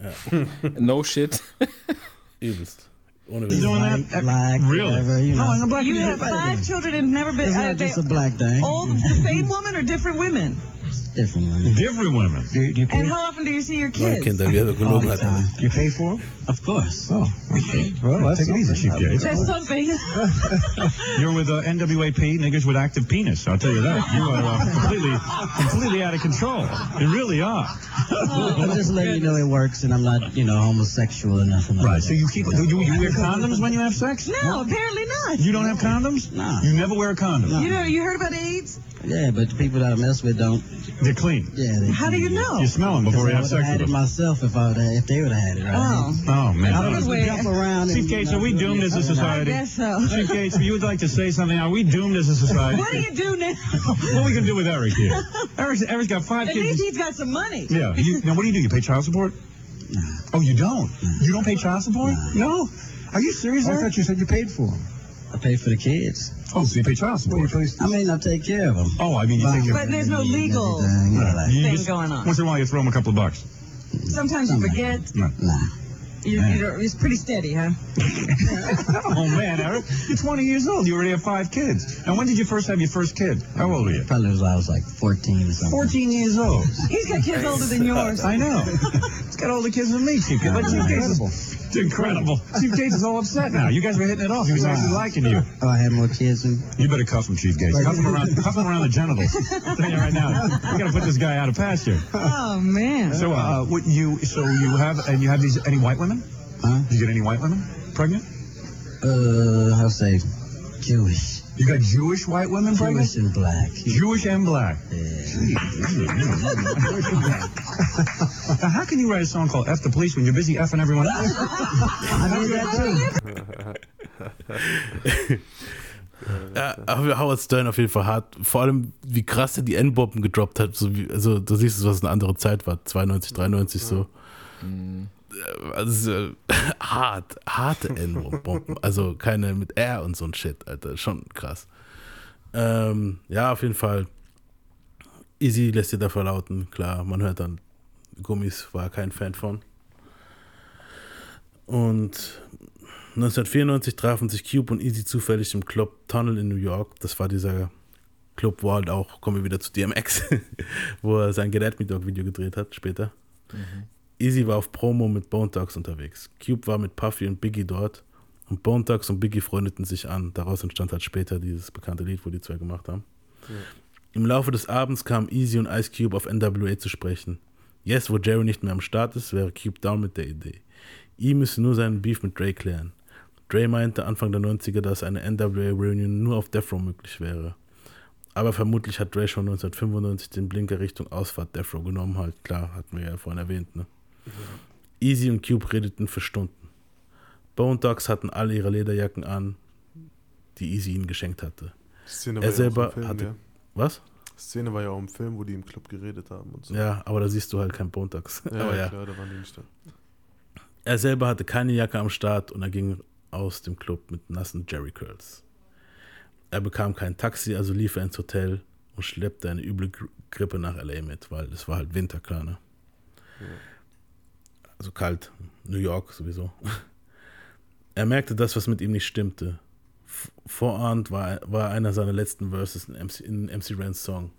ja. No shit. Übelst. Ohne You doing that? Black, really? whatever, you know. No, I'm black You have five children and never been. It's uh, not they, just a black thing. all the same woman or different women? Different women. Different women. Do, do you pay? And how often do you see your kids? Kinder, wie All the hat. time. You pay for them? Of course. Oh, okay. Well, take it easy, Chief That's something. You're with uh, NWAP, niggas with active penis. I'll tell you that. You are uh, completely, completely out of control. You really are. I'm just letting you know it works, and I'm not, you know, homosexual or nothing. like Right. that. So you keep. Do you, you wear condoms when you have sex? No, apparently not. You don't have condoms? Nah. You never wear a condom. You know, you heard about AIDS? Yeah, but the people that I mess with don't. They're clean. Yeah. They, How do you know? You smell them before you I have would have sex had with it them. myself if I would have, if they would have had it. Right? Oh. Oh man. I Good don't way. jump around. Chief and Gates, not are we doomed as a anything. I society? guess so. Chief Gates, you would like to say something? Are we doomed as a society? What do you do now? What are we gonna do with Eric here? Eric's, Eric's got five At kids. least he's got some money. Yeah. You, now, what do you do? You pay child support? Oh, you don't? You don't pay child support? No. Are you serious? I thought you said you paid for them. I pay for the kids. Oh, so you pay child support? I mean, I take care of them. Oh, I mean, you take care But there's no legal Everything, yeah, like- You thing just- going on. Once in a while, you throw them a couple of bucks. Sometimes you forget. No. Nah. You, you're, it's pretty steady, huh? Oh man, Eric, you're 20 years old. You already have five kids. And when did you first have your first kid? How old were you? Probably was I was like 14 or something. 14 years old. He's got kids older than yours. I know. He's got older kids than me, Chief But Chief Gates is it's incredible. Chief Gates is all upset now. You guys were hitting it off. He was actually liking you. Oh, I had more kids than. You better cuff him, Chief Gates. Cuff him around, cuff him around the genitals. I'm telling you right now. We gotta put this guy out of pasture. Oh, man. So, uh, what you, so you have, and you have these, any white women? Huh? Did you get any white women pregnant? Uh, I'll say Jewish. You got Jewish white women pregnant? Jewish and black. Jewish and black. now, how can you write a song called F the Police when you're busy effing everyone else? I did that too. Ja, aber Howard Stern auf jeden Fall hart. Vor allem, wie krass er die N-Bomben gedroppt hat. So wie, also, du siehst, was eine andere Zeit war. 92, 93 so. Also, äh, hart, harte N-Bomben. Also keine mit R und so ein Shit, Alter. Schon krass. Ähm, ja, auf jeden Fall. Easy lässt sich da verlauten. Klar, man hört dann, Gummis war kein Fan von. Und 1994 trafen sich Cube und Easy zufällig im Club Tunnel in New York. Das war dieser Club, wo halt auch, kommen wir wieder zu DMX, wo er sein Get At Me Dog Video gedreht hat, später. Easy war auf Promo mit Bone Thugs unterwegs. Cube war mit Puffy und Biggie dort. Und Bone Thugs und Biggie freundeten sich an. Daraus entstand halt später dieses bekannte Lied, wo die zwei gemacht haben. Im Laufe des Abends kamen Easy und Ice Cube auf NWA zu sprechen. Jetzt, wo Jerry nicht mehr am Start ist, wäre Cube down mit der Idee. E müsse nur seinen Beef mit Dre klären. Dre meinte Anfang der 90er, dass eine NWA-Reunion nur auf Death Row möglich wäre. Aber vermutlich hat Dre schon 1995 den Blinker Richtung Ausfahrt Death Row genommen, halt klar, hatten wir ja vorhin erwähnt. Ne? Easy und Cube redeten für Stunden. Bone Dogs hatten alle ihre Lederjacken an, die Easy ihnen geschenkt hatte. Szene war er ja auch selber im Film, hatte. ja. Was? Szene war ja auch im Film, wo die im Club geredet haben und so. Ja, aber da siehst du halt kein Bone Dogs. Ja, aber ja, ja. klar, da waren die nicht da. Er selber hatte keine Jacke am Start und er ging aus dem Club mit nassen Jerry Curls. Er bekam kein Taxi, also lief er ins Hotel und schleppte eine üble Gri- Grippe nach L.A. mit, weil es war halt Winter, klar, ne? Kalt, New York sowieso. Er merkte das, was mit ihm nicht stimmte. Vorahnt war, war einer seiner letzten Verses in MC, in MC Rans Song.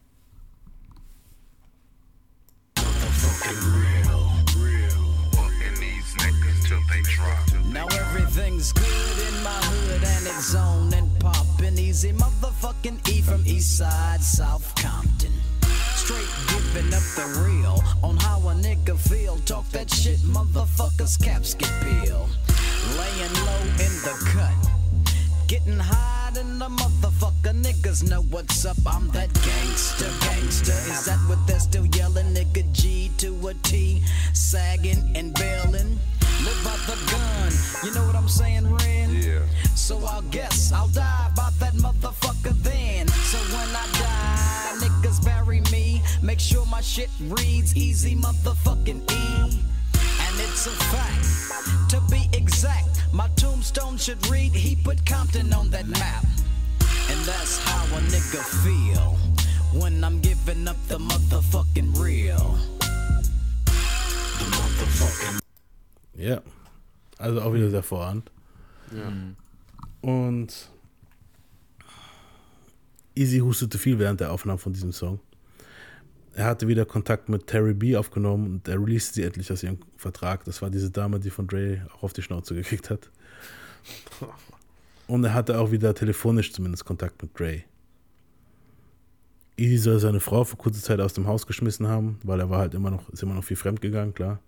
Now everything's good in my hood and it's on and poppin' easy. Motherfucking E from East Side, South Compton. Straight giving up the real on how a nigga feel. Talk that shit, motherfuckers caps get peeled. Laying low in the cut. Getting high in the motherfucker. Niggas know what's up. I'm that gangster, gangster. Is that what they're still yelling? Nigga G to a T. Sagging and bailing. Live by the gun. You know what I'm saying, Ren? Yeah. So I'll guess I'll die by that motherfucker then. So when I die, niggas bury me. Make sure my shit reads easy motherfucking E. And it's a fact. To be exact, my tombstone should read he put Compton on that map. And that's how a nigga feel when I'm giving up the motherfucking real. The motherfucking Ja. Also auch wieder sehr vorhand. Ja. Und Easy hustete viel während der Aufnahme von diesem Song. Er hatte wieder Kontakt mit Terry B aufgenommen und er released sie endlich aus ihrem Vertrag. Das war diese Dame, die von Dre auch auf die Schnauze gekriegt hat. Und er hatte auch wieder telefonisch zumindest Kontakt mit Dre. Easy soll seine Frau für kurze Zeit aus dem Haus geschmissen haben, weil er war halt immer noch, ist immer noch viel fremdgegangen, klar.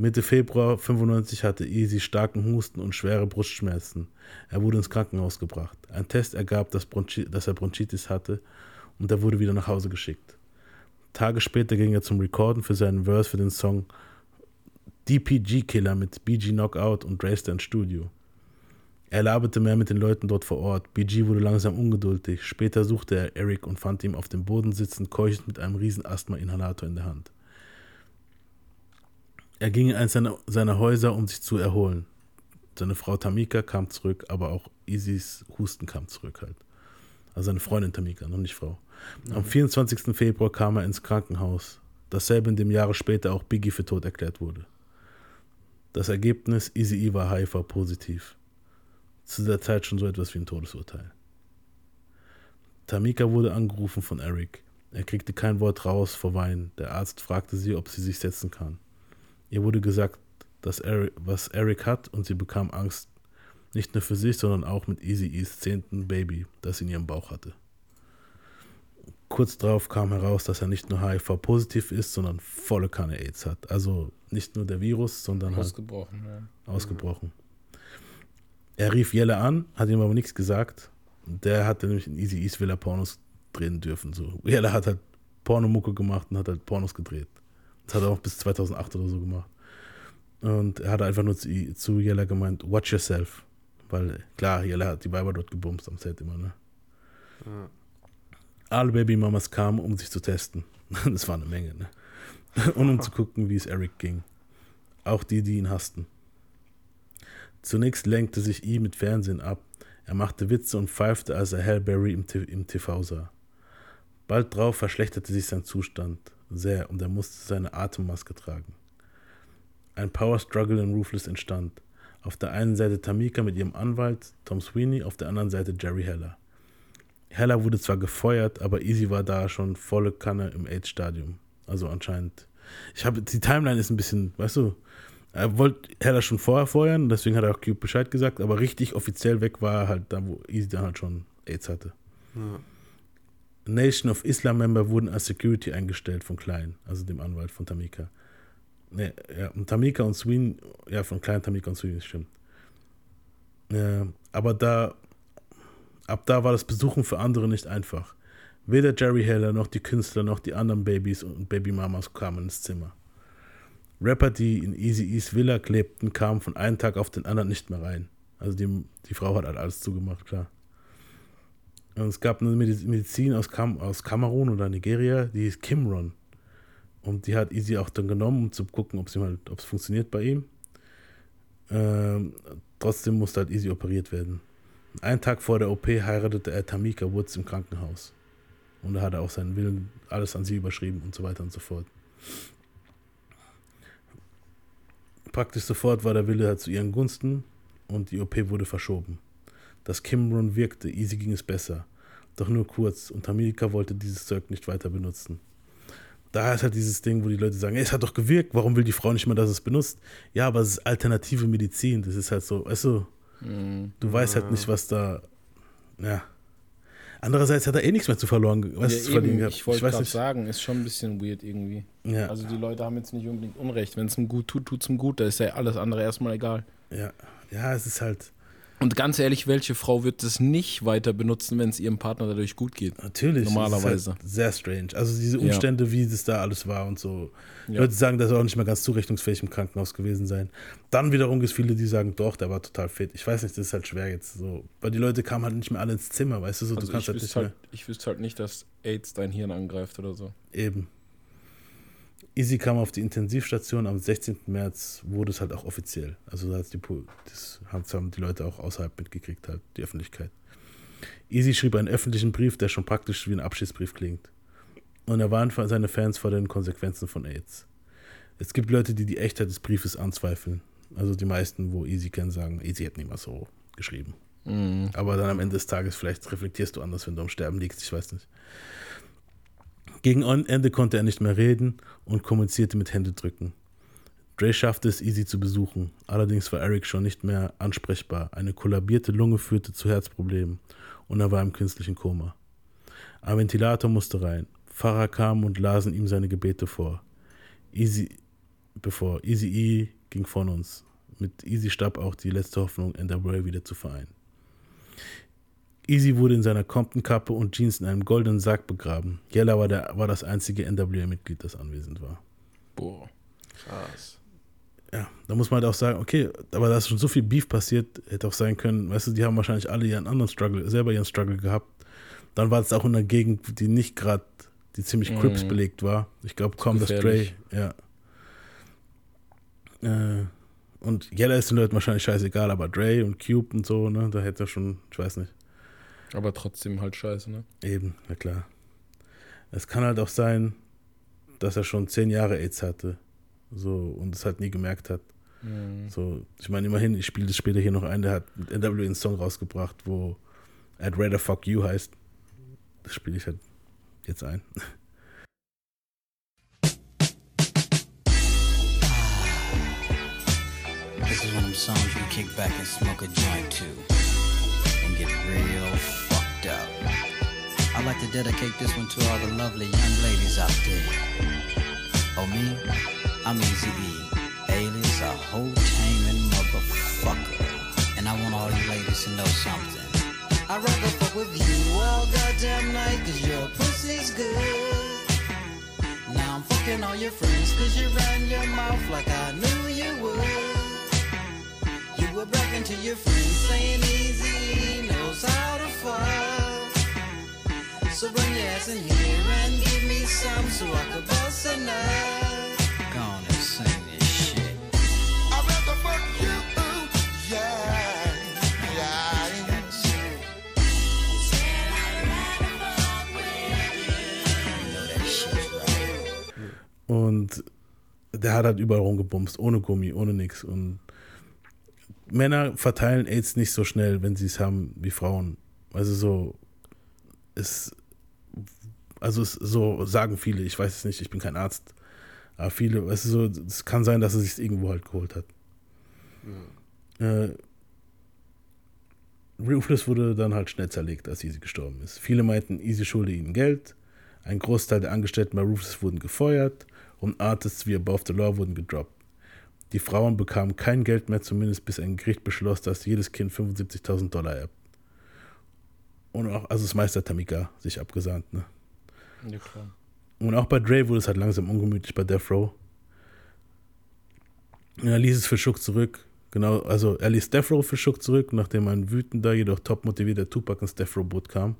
Mitte Februar 95 hatte Easy starken Husten und schwere Brustschmerzen. Er wurde ins Krankenhaus gebracht. Ein Test ergab, dass, dass er Bronchitis hatte und er wurde wieder nach Hause geschickt. Tage später ging er zum Recorden für seinen Verse für den Song DPG Killer mit BG Knockout und Dresden ins Studio. Er laberte mehr mit den Leuten dort vor Ort. BG wurde langsam ungeduldig. Später suchte er Eric und fand ihn auf dem Boden sitzend, keuchend mit einem riesen Asthma-Inhalator in der Hand. Er ging in eines seiner, seiner Häuser, um sich zu erholen. Seine Frau Tamika kam zurück, aber auch Isis Husten kam zurück halt. Also seine Freundin Tamika, noch nicht Frau. Am 24. Februar kam er ins Krankenhaus. Dasselbe, in dem Jahre später auch Biggie für tot erklärt wurde. Das Ergebnis, Easy E war HIV-positiv. Zu der Zeit schon so etwas wie ein Todesurteil. Tamika wurde angerufen von Eric. Er kriegte kein Wort raus vor Weinen. Der Arzt fragte sie, ob sie sich setzen kann. Ihr wurde gesagt, dass Eric, was Eric hat und sie bekam Angst. Nicht nur für sich, sondern auch mit Easy E's zehnten Baby, das sie in ihrem Bauch hatte. Kurz darauf kam heraus, dass er nicht nur HIV-positiv ist, sondern volle Kanne AIDS hat. Also nicht nur der Virus, sondern halt Ausgebrochen, ja. ausgebrochen. Er rief Jelle an, hat ihm aber nichts gesagt. Der hatte nämlich in Easy East Villa Pornos drehen dürfen. So. Yella hat halt Pornomucke gemacht und hat halt Pornos gedreht. Das hat er auch bis 2008 oder so gemacht. Und er hat einfach nur zu, zu Yella gemeint, watch yourself. Weil, klar, Yella hat die Weiber dort gebumst am Set immer, ne? Ja. Alle Babymamas kamen, um sich zu testen. Das war eine Menge, ne? Und um zu gucken, wie es Eric ging. Auch die, die ihn hassten. Zunächst lenkte sich I mit Fernsehen ab. Er machte Witze und pfeifte, als er Hellberry im, im TV sah. Bald drauf verschlechterte sich sein Zustand sehr und er musste seine Atemmaske tragen. Ein Power Struggle in Ruthless entstand. Auf der einen Seite Tamika mit ihrem Anwalt, Tom Sweeney, auf der anderen Seite Jerry Heller. Heller wurde zwar gefeuert, aber Easy war da schon volle Kanne im AIDS-Stadium. Also anscheinend. Ich habe die Timeline ist ein bisschen, weißt du, er wollte Heller schon vorher feuern, deswegen hat er auch Cube Bescheid gesagt, aber richtig offiziell weg war er halt da, wo Easy dann halt schon AIDS hatte. Ja. Nation of Islam Member wurden als Security eingestellt von Klein, also dem Anwalt von Tamika. Ne, ja, und Tamika und Sween, ja, von Klein, Tamika und Sween, stimmt. Ja, aber da, ab da war das Besuchen für andere nicht einfach. Weder Jerry Heller noch die Künstler noch die anderen Babys und Babymamas kamen ins Zimmer. Rapper, die in Easy East Villa klebten, kamen von einem Tag auf den anderen nicht mehr rein. Also die, die Frau hat halt alles zugemacht, klar. Es gab eine Mediz- Medizin aus, Kam aus Kamerun oder Nigeria, die hieß Kimron. Und die hat Easy auch dann genommen, um zu gucken, ob es halt, funktioniert bei ihm. Ähm, trotzdem musste halt Easy operiert werden. Einen Tag vor der OP heiratete er Tamika Woods im Krankenhaus. Und da hat er auch seinen Willen, alles an sie überschrieben und so weiter und so fort. Praktisch sofort war der Wille halt zu ihren Gunsten und die OP wurde verschoben. Das Kimron wirkte, Easy ging es besser. Doch nur kurz und Tamika wollte dieses Zeug nicht weiter benutzen. Da ist halt dieses Ding, wo die Leute sagen, ey, es hat doch gewirkt, warum will die Frau nicht mehr, dass es benutzt? Ja, aber es ist alternative Medizin, das ist halt so, weißt du, Mhm. du weißt halt nicht, was da, ja. Andererseits hat er eh nichts mehr zu verloren, was Ja, zu verlieren gehabt. ich wollte gerade sagen, ist schon ein bisschen weird irgendwie. Ja. Also die Leute haben jetzt nicht unbedingt Unrecht. Wenn es ihm gut tut, tut es ihm gut. Da ist ja alles andere erstmal egal. Ja, ja, es ist halt. Und ganz ehrlich, welche Frau wird es nicht weiter benutzen, wenn es ihrem Partner dadurch gut geht? Natürlich. Normalerweise. Halt sehr strange. Also diese Ja. Umstände, wie das da alles war und so. Ja. Leute sagen, dass er auch nicht mehr ganz zurechnungsfähig im Krankenhaus gewesen sein. Dann wiederum gibt es viele, die sagen, doch, der war total fit. Ich weiß nicht, das ist halt schwer jetzt so. Weil die Leute kamen halt nicht mehr alle ins Zimmer, weißt du, so, Also du kannst halt nicht wüsste mehr. halt, ich wüsste halt nicht, dass AIDS dein Hirn angreift oder so. Eben. Easy kam auf die Intensivstation am 16. März, wurde es halt auch offiziell. Also das haben die Leute auch außerhalb mitgekriegt, halt, die Öffentlichkeit. Easy schrieb einen öffentlichen Brief, der schon praktisch wie ein Abschiedsbrief klingt. Und er warnt seine Fans vor den Konsequenzen von AIDS. Es gibt Leute, die die Echtheit des Briefes anzweifeln. Also die meisten, wo Easy kennen, sagen, Easy hat niemals so geschrieben. Mhm. Aber dann am Ende des Tages, vielleicht reflektierst du anders, wenn du am Sterben liegst, ich weiß nicht. Gegen Ende konnte er nicht mehr reden und kommunizierte mit Händedrücken. Dre schaffte es, Easy zu besuchen. Allerdings war Eric schon nicht mehr ansprechbar. Eine kollabierte Lunge führte zu Herzproblemen und er war im künstlichen Koma. Ein Ventilator musste rein. Pfarrer kamen und lasen ihm seine Gebete vor. Easy, bevor Easy E ging von uns. Mit Easy starb auch die letzte Hoffnung, NWA wieder zu vereinen. Easy wurde in seiner Compton-Kappe und Jeans in einem goldenen Sack begraben. Yella war, der, war das einzige NWA-Mitglied, das anwesend war. Boah. Krass. Ja, da muss man halt auch sagen, okay, aber da ist schon so viel Beef passiert, hätte auch sein können, weißt du, die haben wahrscheinlich alle ihren anderen Struggle, selber ihren Struggle gehabt. Dann war es auch in einer Gegend, die nicht gerade, die ziemlich Mhm. Crips belegt war. Ich glaube kaum, dass Dre, gefährlich. ja. Äh, und Yella ist den Leuten wahrscheinlich scheißegal, aber Dre und Cube und so, ne, da hätte er schon, ich weiß nicht. Aber trotzdem halt scheiße, ne? Eben, na klar. Es kann halt auch sein, dass er schon zehn Jahre AIDS hatte. So, und es halt nie gemerkt hat. Mhm. So, ich meine, immerhin, ich spiele das später hier noch ein, der hat mit NWA einen Song rausgebracht, wo I'd rather fuck you heißt. Das spiele ich halt jetzt ein. This is one of them songs you can kick back and smoke a joint to and get real fucked up. I'd like to dedicate this one to all the lovely young ladies out there. Oh, me? I'm Easy E, alias a whole taming motherfucker. And I want all you ladies to know something. I'd rather fuck with you all goddamn night, cause your pussy's good. Now I'm fucking all your friends, cause you ran your mouth like I knew you would. You were bragging to your friends, saying easy knows how to fuck. So bring your ass in here and give me some so I could bust a nut. Go on and sing this shit. I'd rather fuck you, yeah, yeah. Und der hat halt überall rumgebumst, ohne Gummi, ohne nix. Und Männer verteilen AIDS nicht so schnell, wenn sie es haben, wie Frauen. Also so, es, also es, so sagen viele, ich weiß es nicht, ich bin kein Arzt, aber viele, weißt du, so, es kann sein, dass er sich irgendwo halt geholt hat. Äh, Ruthless wurde dann halt schnell zerlegt, als Easy gestorben ist. Viele meinten, Easy schulde ihnen Geld. Ein Großteil der Angestellten bei Ruthless wurden gefeuert und Artists wie Above the Law wurden gedroppt. Die Frauen bekamen kein Geld mehr, zumindest bis ein Gericht beschloss, dass jedes Kind 75.000 Dollar erbt. Und auch, also das Meister Tamika sich abgesahnt, ne? Ja, klar. Und auch bei Dre wurde es halt langsam ungemütlich bei Death Row. Und er ließ es für Schuck zurück. Genau, also er ließ Death Row für Schuck zurück, nachdem ein wütender, jedoch top motivierter Tupac ins Death Row Boot kam.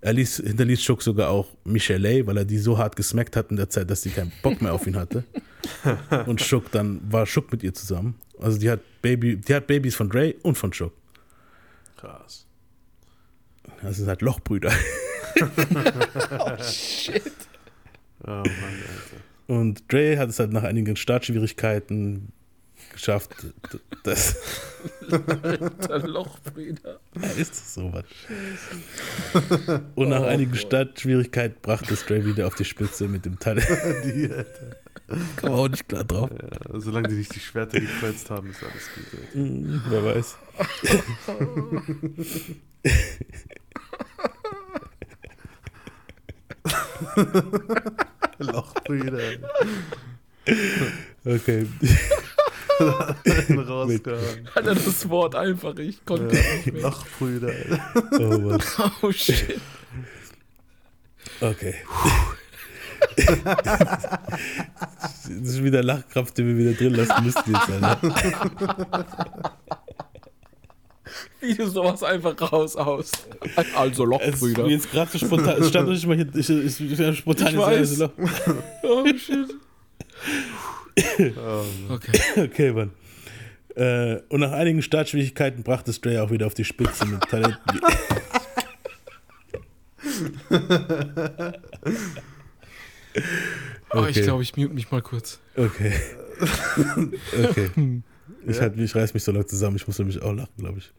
Er ließ, hinterließ Schuck sogar auch Michelle, weil er die so hart gesmackt hat in der Zeit, dass sie keinen Bock mehr auf ihn hatte. Und Schuck dann war Schuck mit ihr zusammen. Also die hat Baby, die hat Babys von Dre und von Schuck. Krass. Das sind halt Lochbrüder. oh shit. Oh Mann, Alter. Und Dre hat es halt nach einigen Startschwierigkeiten geschafft, das. Alter, Lochbrüder. Ja, ist das sowas. Und nach Oh einigen. Startschwierigkeiten brachte es Dre wieder auf die Spitze mit dem. Die, Alter. Kann man auch nicht klar drauf. Ja, solange die nicht die Schwerter gekreuzt haben, ist alles gut. Alter. Mhm, Wer weiß. Lochbrüder. Okay. Rausgehauen. Alter, das Wort einfach, ich konnte Ja. nicht mehr. Lochbrüder. Oh. Oh shit. Okay. Das ist wieder Lachkraft, den wir wieder drin lassen müssten jetzt, Alter. Wie du sowas einfach raus aus. Also Es Lochbrüder. mir jetzt gerade so spontan, es stand nicht mal hier, ich, ich, ich, ich spontan Ich weiß. also. Oh shit. Okay. Okay, Mann. Äh, und nach einigen Startschwierigkeiten brachte Stray auch wieder auf die Spitze mit Talenten. Oh, ich glaube, ich mute mich mal kurz. Okay. Okay. Ich, halt, ich reiß mich so lang zusammen, ich muss nämlich auch lachen, glaube ich.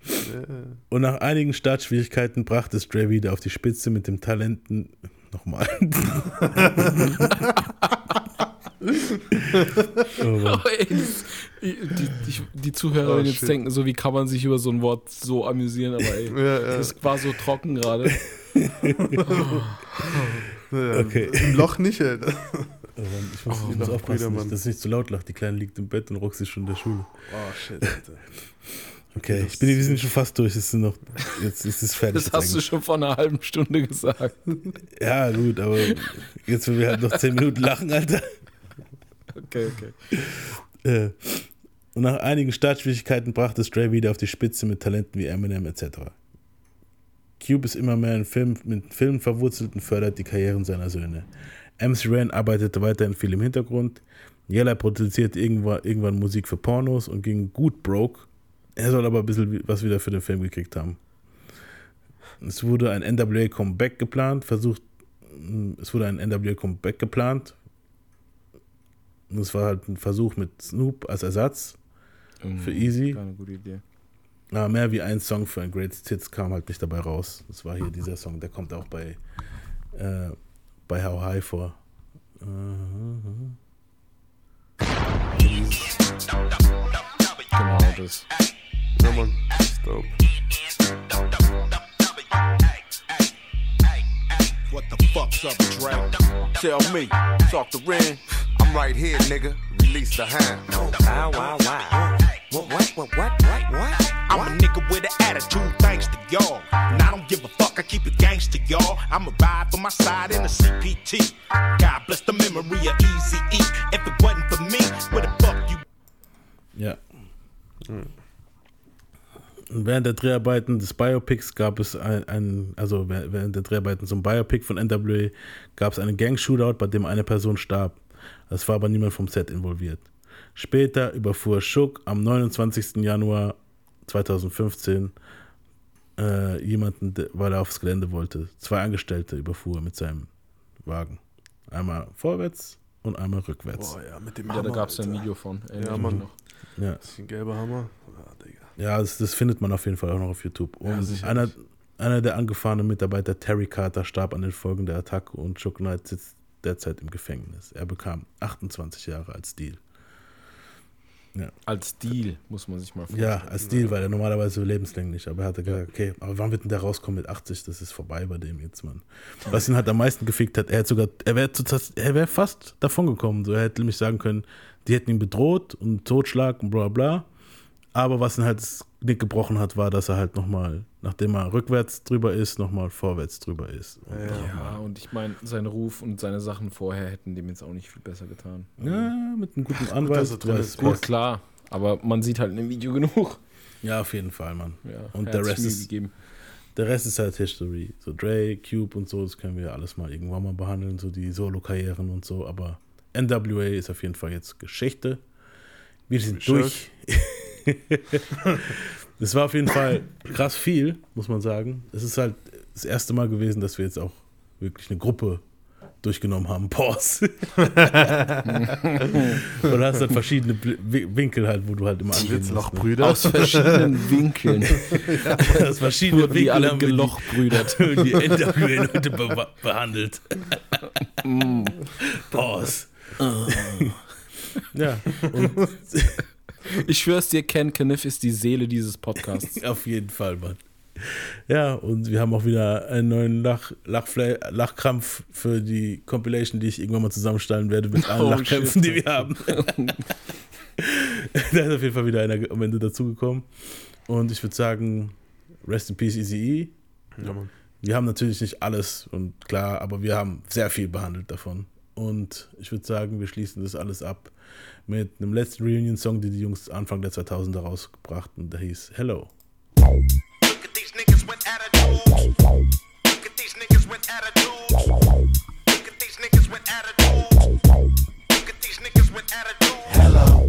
Und nach einigen Startschwierigkeiten brachte es Dre wieder auf die Spitze mit dem Talenten. Nochmal. oh. Oh, ey, die, die, die Zuhörer Oh, jetzt shit. denken, so wie kann man sich über so ein Wort so amüsieren, aber ey, Ja, ja. das war so trocken gerade. Ja, Okay. Im Loch nicht, Alter. Oh ich muss, Oh, ich muss aufpassen, dass es nicht zu laut lacht. Die Kleine liegt im Bett und Roxy ist schon in der Schule. Oh shit, Alter. Okay, ich bin, wir sind schon fast durch. Es sind noch, jetzt ist es fertig. Das hast du schon vor einer halben Stunde gesagt. Ja, gut, aber jetzt, wenn wir halt noch 10 Minuten lachen, Alter. Okay, okay. Äh, und nach einigen Startschwierigkeiten brachte Stray wieder auf die Spitze mit Talenten wie Eminem etc. Cube ist immer mehr in Film, mit Filmen verwurzelt und fördert die Karrieren seiner Söhne. MC Ren arbeitete weiterhin viel im Hintergrund. Yella produzierte irgendwann, irgendwann Musik für Pornos und ging gut broke. Er soll aber ein bisschen was wieder für den Film gekriegt haben. Es wurde ein NWA Comeback geplant, versucht, es wurde ein NWA Comeback geplant. Und es war halt ein Versuch mit Snoop als Ersatz für Easy. Keine gute Idee. Aber mehr wie ein Song für ein Greatest Hits kam halt nicht dabei raus. Das war hier dieser Song, der kommt auch bei, äh, bei How High vor. Genau das. Ja, Mann. Stop. What the fuck's up, Dre? Tell me, talk to Ren. I'm right here, nigga. Release the hound. Wow, wow, wow. What, what, what, what, what, what? I'm a nigga with an attitude, thanks to y'all. And I don't give a fuck, I keep it gangster, y'all. I'ma ride for my side in a CPT. God bless the memory of Easy E. If it wasn't for me, where the fuck you Ja. Und während der Dreharbeiten des Biopics gab es ein, ein also wäh- während der Dreharbeiten zum Biopic von NWA gab es einen Gang-Shootout, bei dem eine Person starb. Es war aber niemand vom Set involviert. Später überfuhr Shook am 29. Januar 2015 äh, jemanden, weil er aufs Gelände wollte. Zwei Angestellte überfuhr er mit seinem Wagen. Einmal vorwärts und einmal rückwärts. Boah, ja, mit dem Ja, da Hammer, gab es ein. Video von. Ja, Mann. noch. Ja. Das ist ein gelber Hammer. Ah, Digga. Ja, das, das findet man auf jeden Fall auch noch auf YouTube. Ja, Und sicherlich. einer, einer der angefahrenen Mitarbeiter, Terry Carter, starb an den Folgen der Attacke und Chuck Knight sitzt derzeit im Gefängnis. Er bekam 28 Jahre als Deal. Ja. Als Deal, muss man sich mal Ja, vorstellen. als Deal, weil er normalerweise lebenslänglich. Aber er hatte gesagt, okay, aber wann wird denn der rauskommen mit 80? Das ist vorbei bei dem jetzt, Mann. Was ihn halt am meisten gefickt hat, er hat sogar, er wäre er wär fast davon gekommen. So, er hätte nämlich sagen können, die hätten ihn bedroht und Totschlag und bla bla. Aber was ihn halt das Nick gebrochen hat, war, dass er halt nochmal, nachdem er rückwärts drüber ist, nochmal vorwärts drüber ist. Und Ja, und ich meine, sein Ruf und seine Sachen vorher hätten dem jetzt auch nicht viel besser getan. Ja, mit einem guten Gut, Anwalt. dass er drin weiß- ist. Gut, klar. Aber man sieht halt in dem Video genug. Ja, auf jeden Fall, Mann. Ja, und er der Rest, ist, gegeben. der Rest ist halt History. So Dre, Cube und so, das können wir alles mal irgendwann mal behandeln, so die Solo-Karrieren und so. Aber NWA ist auf jeden Fall jetzt Geschichte. Wir sind Schön. durch. Das war auf jeden Fall krass viel, muss man sagen. Es ist halt das erste Mal gewesen, dass wir jetzt auch wirklich eine Gruppe durchgenommen haben. Pause. Und du hast halt verschiedene Winkel halt, wo du halt immer angehen musst, ne? Witzlochbrüder. Aus verschiedenen Winkeln. Aus verschiedenen Wurden die Winkeln alle haben die- gelochbrüdert. Die NWA-Leute be behandelt. Mm. Pause. ja, und Ich schwör's dir, Ken Kniff ist die Seele dieses Podcasts. Auf jeden Fall, Mann. Ja, und wir haben auch wieder einen neuen Lach, Lachfla Lachkrampf für die Compilation, die ich irgendwann mal zusammenstellen werde mit allen Oh, Lachkrämpfen, shit. die wir haben. da ist auf jeden Fall wieder einer am Ende dazugekommen. Und ich würde sagen, Rest in Peace, Easy E. Ja, Mann. Wir haben natürlich nicht alles und klar, aber wir haben sehr viel behandelt davon. Und ich würde sagen, wir schließen das alles ab mit einem letzten Reunion-Song, den die Jungs Anfang der 2000er rausgebracht der hieß Hello. Hello.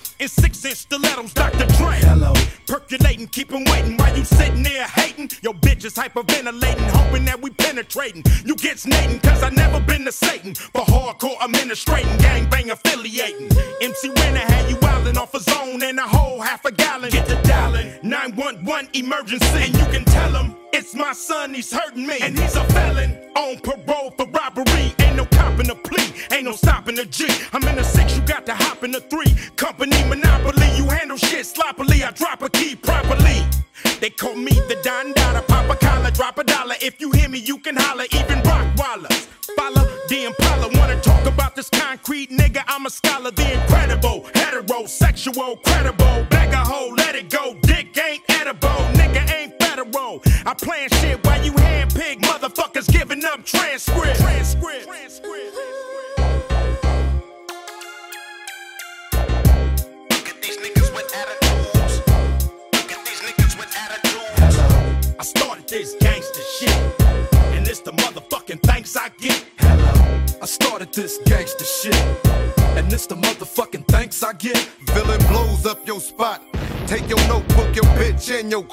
In six inch stilettos, Dr. Dre. Hello. Percolating, keep waiting while you sitting there hating. Your bitch is hyperventilating, hoping that we penetrating. You get snating, cause I never been to Satan. For hardcore administrating, gangbang affiliating. MC Renner had you wildin' off a zone and a whole half a gallon. Get the dialing, 911 emergency. And you can tell him it's my son, he's hurting me. And he's a felon on parole for robbery. Ain't no copping a plea, ain't no stopping a G. I'm in a six, you got to hop in a three. Company monopoly, you handle shit sloppily. I drop a key properly. They call me the Don Dada, pop a collar, drop a dollar. If you hear me, you can holler, even rock wallers. Follow the Impala, wanna talk about this concrete nigga? I'm a scholar, the incredible, heterosexual, credible. Bag a hoe, let it go. Dick ain't edible. I plan shit while you handpick motherfuckers giving up transcript. Transcript. I started this gangster shit, and it's the motherfucking thanks I get. Hello. I started this gangster shit. And it's the motherfucking thanks I get. Villain blows up your spot. Take your notebook, your bitch, and your